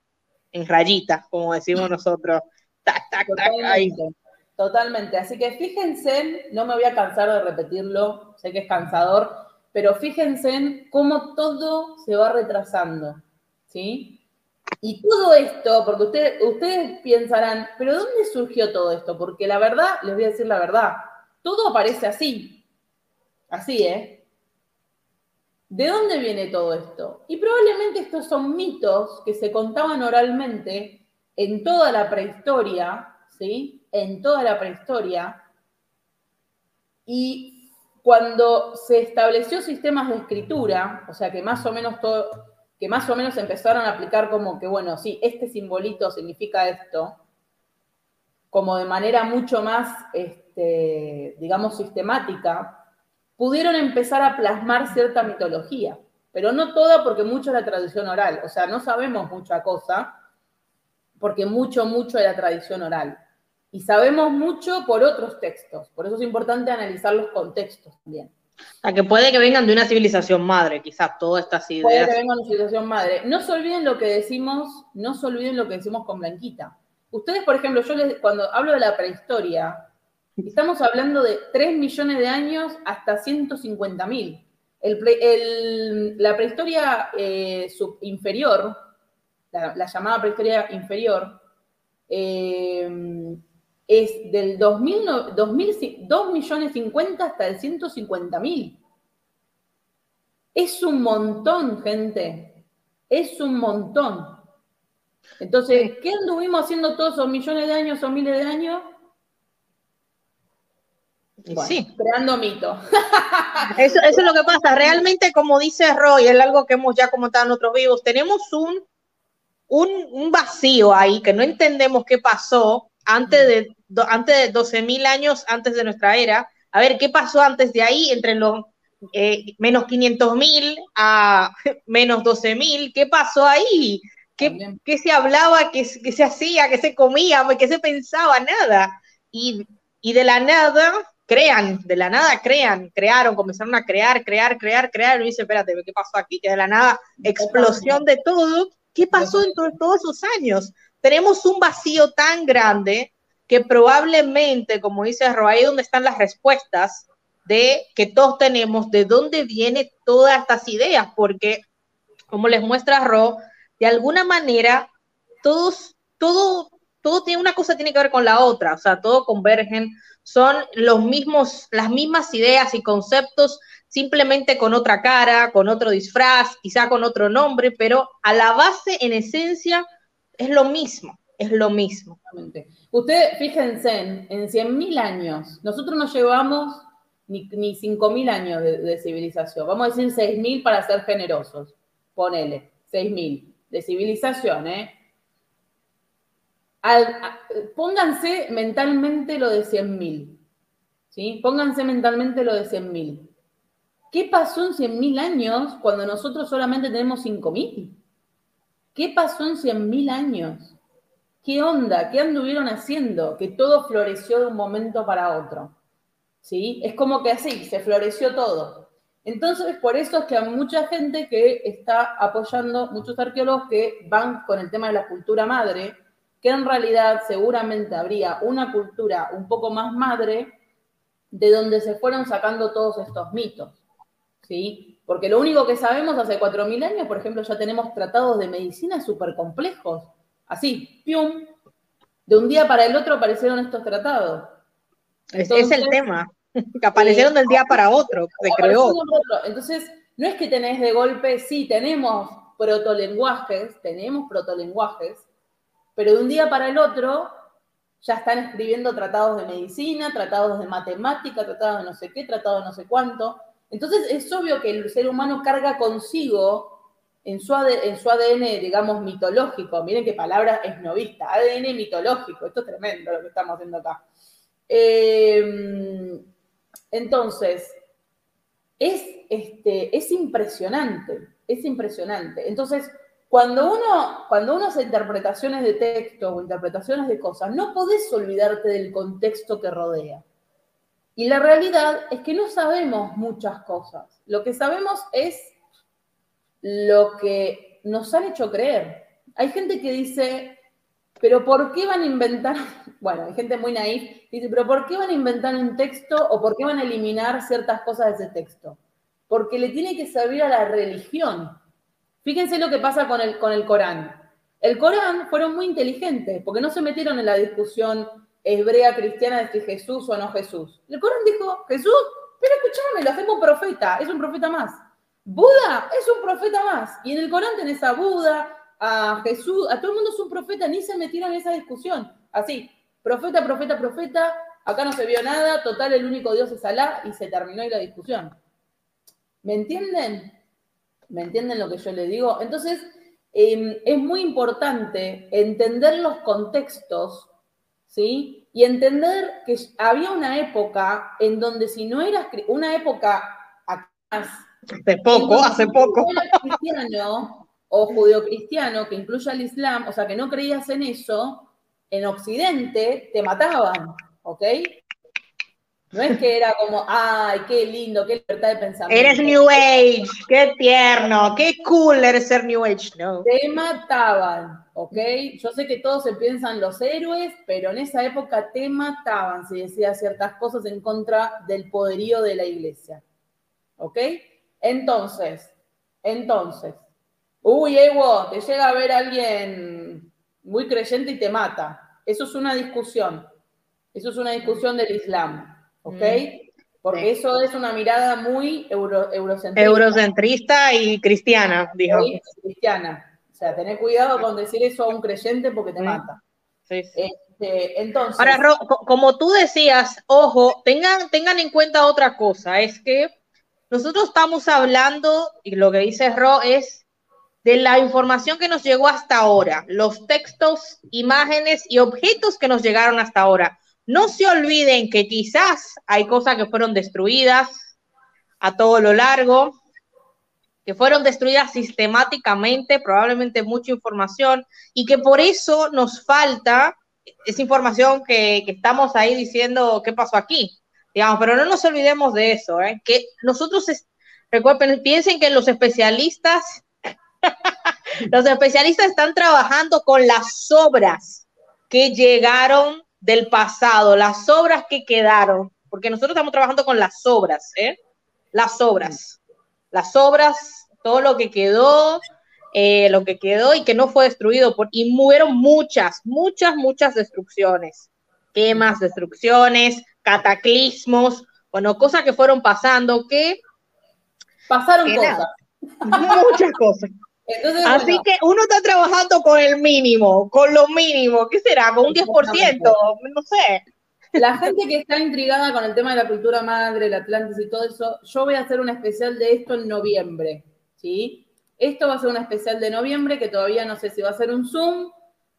en rayitas, como decimos nosotros. totalmente, totalmente. Así que fíjense, no me voy a cansar de repetirlo, sé que es cansador, pero fíjense en cómo todo se va retrasando, ¿sí? Y todo esto, porque ustedes, ustedes pensarán, pero ¿dónde surgió todo esto? Porque la verdad, les voy a decir la verdad, todo aparece así, así, ¿eh? ¿De dónde viene todo esto? Y probablemente estos son mitos que se contaban oralmente en toda la prehistoria, ¿sí? En toda la prehistoria. Y cuando se estableció sistemas de escritura, o sea que más o menos todo, que más o menos empezaron a aplicar como que, bueno, sí, este simbolito significa esto, como de manera mucho más, este, digamos, sistemática, pudieron empezar a plasmar cierta mitología, pero no toda porque mucho es la tradición oral, o sea, no sabemos mucha cosa porque mucho, mucho es la tradición oral. Y sabemos mucho por otros textos, por eso es importante analizar los contextos también. A que puede que vengan de una civilización madre, quizás todas estas ideas. Puede que vengan de una civilización madre. No se olviden lo que decimos, no se olviden lo que decimos con Blanquita. Ustedes, por ejemplo, yo les, cuando hablo de la prehistoria, Estamos hablando de 3 millones de años hasta 150 mil. la prehistoria eh, inferior, la, llamada prehistoria inferior, eh, es del 2000, 2 millones 50 hasta el 150 mil. Es un montón, gente. Es un montón. Entonces, ¿qué anduvimos haciendo todos esos millones de años o miles de años? sí. Creando mito. Eso, es lo que pasa. Realmente, como dice Roy, es algo que hemos ya comentado en otros vivos, tenemos un, un, vacío ahí que no entendemos qué pasó antes de, antes de 12.000 años antes de nuestra era. A ver, ¿qué pasó antes de ahí, entre los eh, menos 500.000 a menos 12.000? ¿Qué pasó ahí? ¿Qué, ¿Qué, se hablaba, qué, qué, se hacía, qué se comía, qué se pensaba? Nada. Y, y de la nada crean, de la nada crean, crearon, comenzaron a crear, crear, crear, crear, y dice, espérate, ¿qué pasó aquí? Que de la nada, explosión de todo. ¿Qué pasó en todos esos años? Tenemos un vacío tan grande que probablemente, como dice Ro, ahí donde están las respuestas de que todos tenemos, de dónde vienen todas estas ideas, porque como les muestra Ro, de alguna manera todos, todo, todo tiene una cosa tiene que ver con la otra, o sea, todo convergen, son los mismos, las mismas ideas y conceptos, simplemente con otra cara, con otro disfraz, quizá con otro nombre, pero a la base, en esencia, es lo mismo, es lo mismo. Ustedes, fíjense, en, en 100.000 años, nosotros no llevamos ni, ni 5.000 años de, de, civilización, vamos a decir 6.000 para ser generosos, ponele, 6.000 de civilización, ¿eh? pónganse mentalmente lo de 100.000. ¿sí? Pónganse mentalmente lo de 100.000. ¿Qué pasó en 100.000 años cuando nosotros solamente tenemos 5.000? ¿Qué pasó en 100.000 años? ¿Qué onda? ¿Qué anduvieron haciendo? Que todo floreció de un momento para otro. ¿Sí? Es como que así, se floreció todo. Entonces, por eso es que hay mucha gente que está apoyando, muchos arqueólogos que van con el tema de la cultura madre, que en realidad seguramente habría una cultura un poco más madre de donde se fueron sacando todos estos mitos, ¿sí? Porque lo único que sabemos hace 4.000 años, por ejemplo, ya tenemos tratados de medicina súper complejos, así, ¡pium! De un día para el otro aparecieron estos tratados. Es el tema, que aparecieron del día para otro, se creó. Entonces, no es que tenés de golpe, sí, tenemos protolenguajes, tenemos protolenguajes, pero de un día para el otro ya están escribiendo tratados de medicina, tratados de matemática, tratados de no sé qué, tratados de no sé cuánto. Entonces es obvio que el ser humano carga consigo en su, en su ADN, digamos, mitológico, miren qué palabra es novista, ADN mitológico, esto es tremendo lo que estamos haciendo acá. Em, entonces, es, este, es impresionante, es impresionante. Entonces, cuando uno, cuando uno hace interpretaciones de texto o interpretaciones de cosas, no podés olvidarte del contexto que rodea. Y la realidad es que no sabemos muchas cosas. Lo que sabemos es lo que nos han hecho creer. Hay gente que dice, pero ¿por qué van a inventar? Bueno, hay gente muy naif dice, pero ¿por qué van a inventar un texto o por qué van a eliminar ciertas cosas de ese texto? Porque le tiene que servir a la religión. Fíjense lo que pasa con el, con el Corán. El Corán fueron muy inteligentes porque no se metieron en la discusión hebrea cristiana de Jesús o no Jesús. El Corán dijo, Jesús, pero escúchame, lo hacemos profeta, es un profeta más. Buda es un profeta más. Y en el Corán tenés a Buda, a Jesús, a todo el mundo es un profeta, ni se metieron en esa discusión. Así, profeta, profeta, profeta, acá no se vio nada, total, el único Dios es Alá, y se terminó ahí la discusión. ¿Me entienden? ¿Me entienden lo que yo le digo? Entonces, em, es muy importante entender los contextos, ¿sí? Y entender que había una época en donde si no eras, una época atrás, Hace poco, hace poco. Cristiano o judeocristiano que incluya el Islam, o sea, que no creías en eso, en Occidente te mataban, ¿ok? No es que era como, ay, qué lindo, qué libertad de pensamiento. Eres New Age, qué tierno, qué cool eres ser New Age, ¿no? Te mataban, ¿ok? Yo sé que todos se piensan los héroes, pero en esa época te mataban si decías ciertas cosas en contra del poderío de la iglesia, ¿ok? Entonces, entonces, uy, Evo, te llega a ver alguien muy creyente y te mata. Eso es una discusión. Eso es una discusión del Islam, ¿ok? Mm, Porque eso es una mirada muy eurocentrista. Eurocentrista y cristiana, dijo. cristiana. O sea, tener cuidado con decir eso a un creyente porque te mata. Sí, este, entonces. Ahora, como tú decías, ojo, tengan, tengan en cuenta otra cosa, es que nosotros estamos hablando, y lo que dice Ro es de la información que nos llegó hasta ahora, los textos, imágenes y objetos que nos llegaron hasta ahora. No se olviden que quizás hay cosas que fueron destruidas a todo lo largo, que fueron destruidas sistemáticamente, probablemente mucha información, y que por eso nos falta esa información que, estamos ahí diciendo qué pasó aquí digamos, pero no nos olvidemos de eso, ¿eh? que nosotros, recuerden, piensen que los especialistas, los especialistas están trabajando con las obras que llegaron del pasado, las obras que quedaron, porque nosotros estamos trabajando con las obras, ¿eh? Las obras, las obras, todo lo que quedó, eh, lo que quedó y que no fue destruido, por, y hubieron muchas, muchas, muchas destrucciones, quemas, destrucciones, cataclismos, bueno, cosas que fueron pasando que... Pasaron cosas. muchas cosas. Así que uno está trabajando con el mínimo, con lo mínimo, ¿qué será? ¿Con un 10%? No sé. La gente que está intrigada con el tema de la cultura madre, el Atlantis y todo eso, yo voy a hacer un especial de esto en noviembre, ¿sí? Esto va a ser un especial de noviembre que todavía no sé si va a ser un Zoom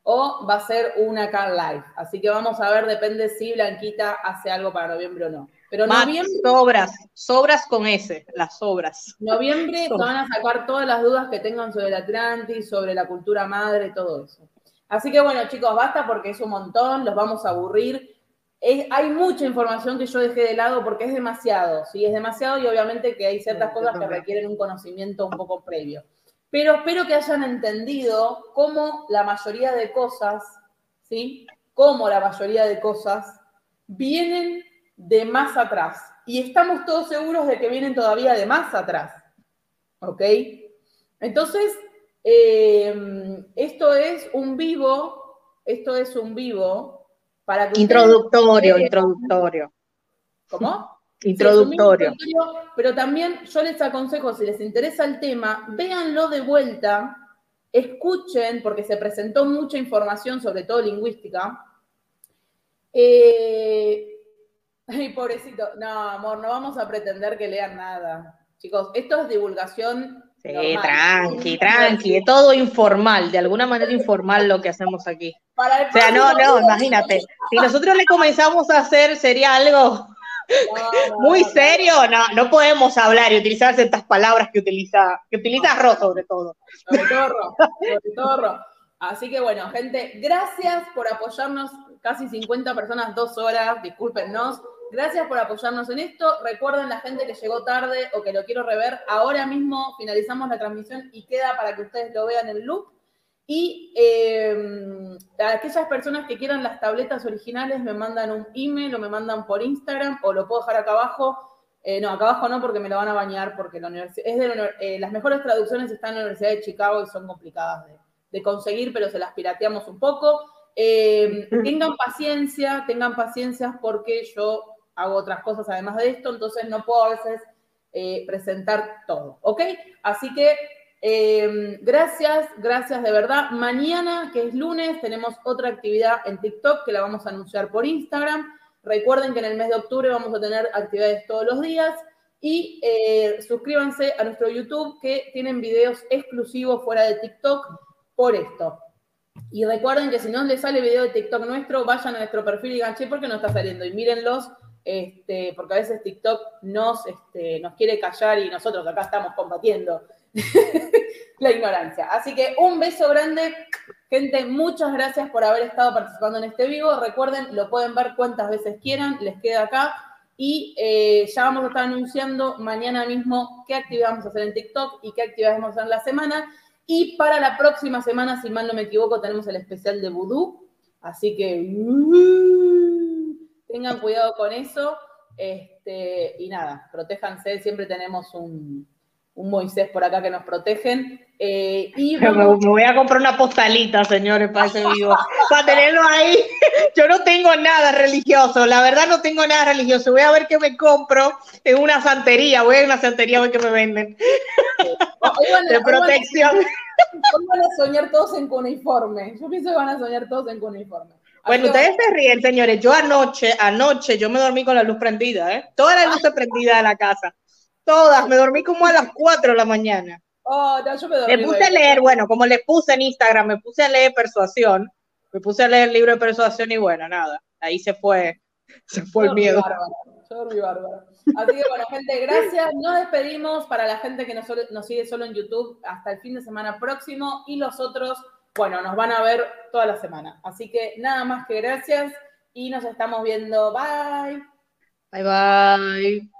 o va a ser una car live. Así que vamos a ver, depende si Blanquita hace algo para noviembre o no. Pero noviembre. Sobras, sobras con ese, las sobras. Noviembre van a sacar todas las dudas que tengan sobre el Atlantis, sobre la cultura madre, todo eso. Así que bueno, chicos, basta porque es un montón, los vamos a aburrir. hay mucha información que yo dejé de lado porque es demasiado, ¿sí? Es demasiado y obviamente que hay ciertas cosas que requieren un conocimiento un poco previo pero espero que hayan entendido cómo la mayoría de cosas, ¿sí? Cómo la mayoría de cosas vienen de más atrás. Y estamos todos seguros de que vienen todavía de más atrás. ¿Ok? Entonces, em, esto es un vivo, esto es un vivo para que... Introductorio, introductorio. ¿Cómo? Introductorio. pero también yo les aconsejo, si les interesa el tema, véanlo de vuelta, escuchen, porque se presentó mucha información, sobre todo lingüística, Eh, ay, pobrecito. No, amor, no vamos a pretender que lean nada. Chicos, esto es divulgación. Sí, tranqui, tranqui, es todo informal, de alguna manera informal lo que hacemos aquí. o sea, no, no, imagínate, si nosotros le comenzamos a hacer, sería algo muy serio, no, no podemos hablar y utilizar ciertas palabras que utiliza, que utiliza Ro sobre todo. Sobre todo Ro, sobre todo Ro. Así que bueno, gente, gracias por apoyarnos, casi 50 personas, dos horas, discúlpenos. Gracias por apoyarnos en esto. Recuerden la gente que llegó tarde o que lo quiero rever. Ahora mismo finalizamos la transmisión y queda para que ustedes lo vean en loop. Y eh, aquellas personas que quieran las tabletas originales me mandan un email o me mandan por Instagram o lo puedo dejar acá abajo. Eh, no, acá abajo no porque me lo van a bañar porque la es de eh, las mejores traducciones están en la Universidad de Chicago y son complicadas de, de conseguir, pero se las pirateamos un poco. tengan paciencia, tengan paciencia porque yo hago otras cosas además de esto, entonces no puedo a veces presentar todo, ¿ok? Así que Em, gracias, gracias de verdad. Mañana, que es lunes, tenemos otra actividad en TikTok que la vamos a anunciar por Instagram. Recuerden que en el mes de octubre vamos a tener actividades todos los días. Y eh, suscríbanse a nuestro YouTube que tienen videos exclusivos fuera de TikTok por esto. Y recuerden que si no les sale video de TikTok nuestro, vayan a nuestro perfil y digan, che, ¿por qué no está saliendo? Y mírenlos, este, porque a veces TikTok nos, este, nos quiere callar y nosotros acá estamos combatiendo la ignorancia. Así que un beso grande. Gente, muchas gracias por haber estado participando en este vivo. Recuerden, lo pueden ver cuantas veces quieran, les queda acá. Y eh, ya vamos a estar anunciando mañana mismo qué actividad vamos a hacer en TikTok y qué actividades vamos a hacer en la semana. Y para la próxima semana, si mal no me equivoco, tenemos el especial de Voodoo. Así que tengan cuidado con eso. Este, y nada, protéjanse, siempre tenemos un, un Moisés por acá que nos protegen. Eh, y me, voy a comprar una postalita, señores, para ese vivo, para tenerlo ahí. Yo no tengo nada religioso, la verdad no tengo nada religioso. Voy a ver qué me compro en una santería, voy a una santería a ver qué me venden. de protección. Hoy van a soñar todos en cuneiforme. Yo pienso que van a soñar todos en cuneiforme. Bueno, ustedes se ríen, señores. Yo anoche, anoche, yo me dormí con la luz prendida, ¿eh? Toda la luz prendida de la casa. Todas, me dormí como a las 4 de la mañana. Oh, no, yo me, dormí me puse a leer, bueno, como le puse en Instagram, me puse a leer persuasión, me puse a leer el libro de persuasión y bueno, nada, ahí se fue, se fue el miedo. yo dormí bárbaro. Así que bueno, gente, gracias. Nos despedimos para la gente que nos, nos sigue solo en YouTube hasta el fin de semana próximo y los otros, bueno, nos van a ver toda la semana. Así que nada más que gracias y nos estamos viendo. Bye. Bye bye.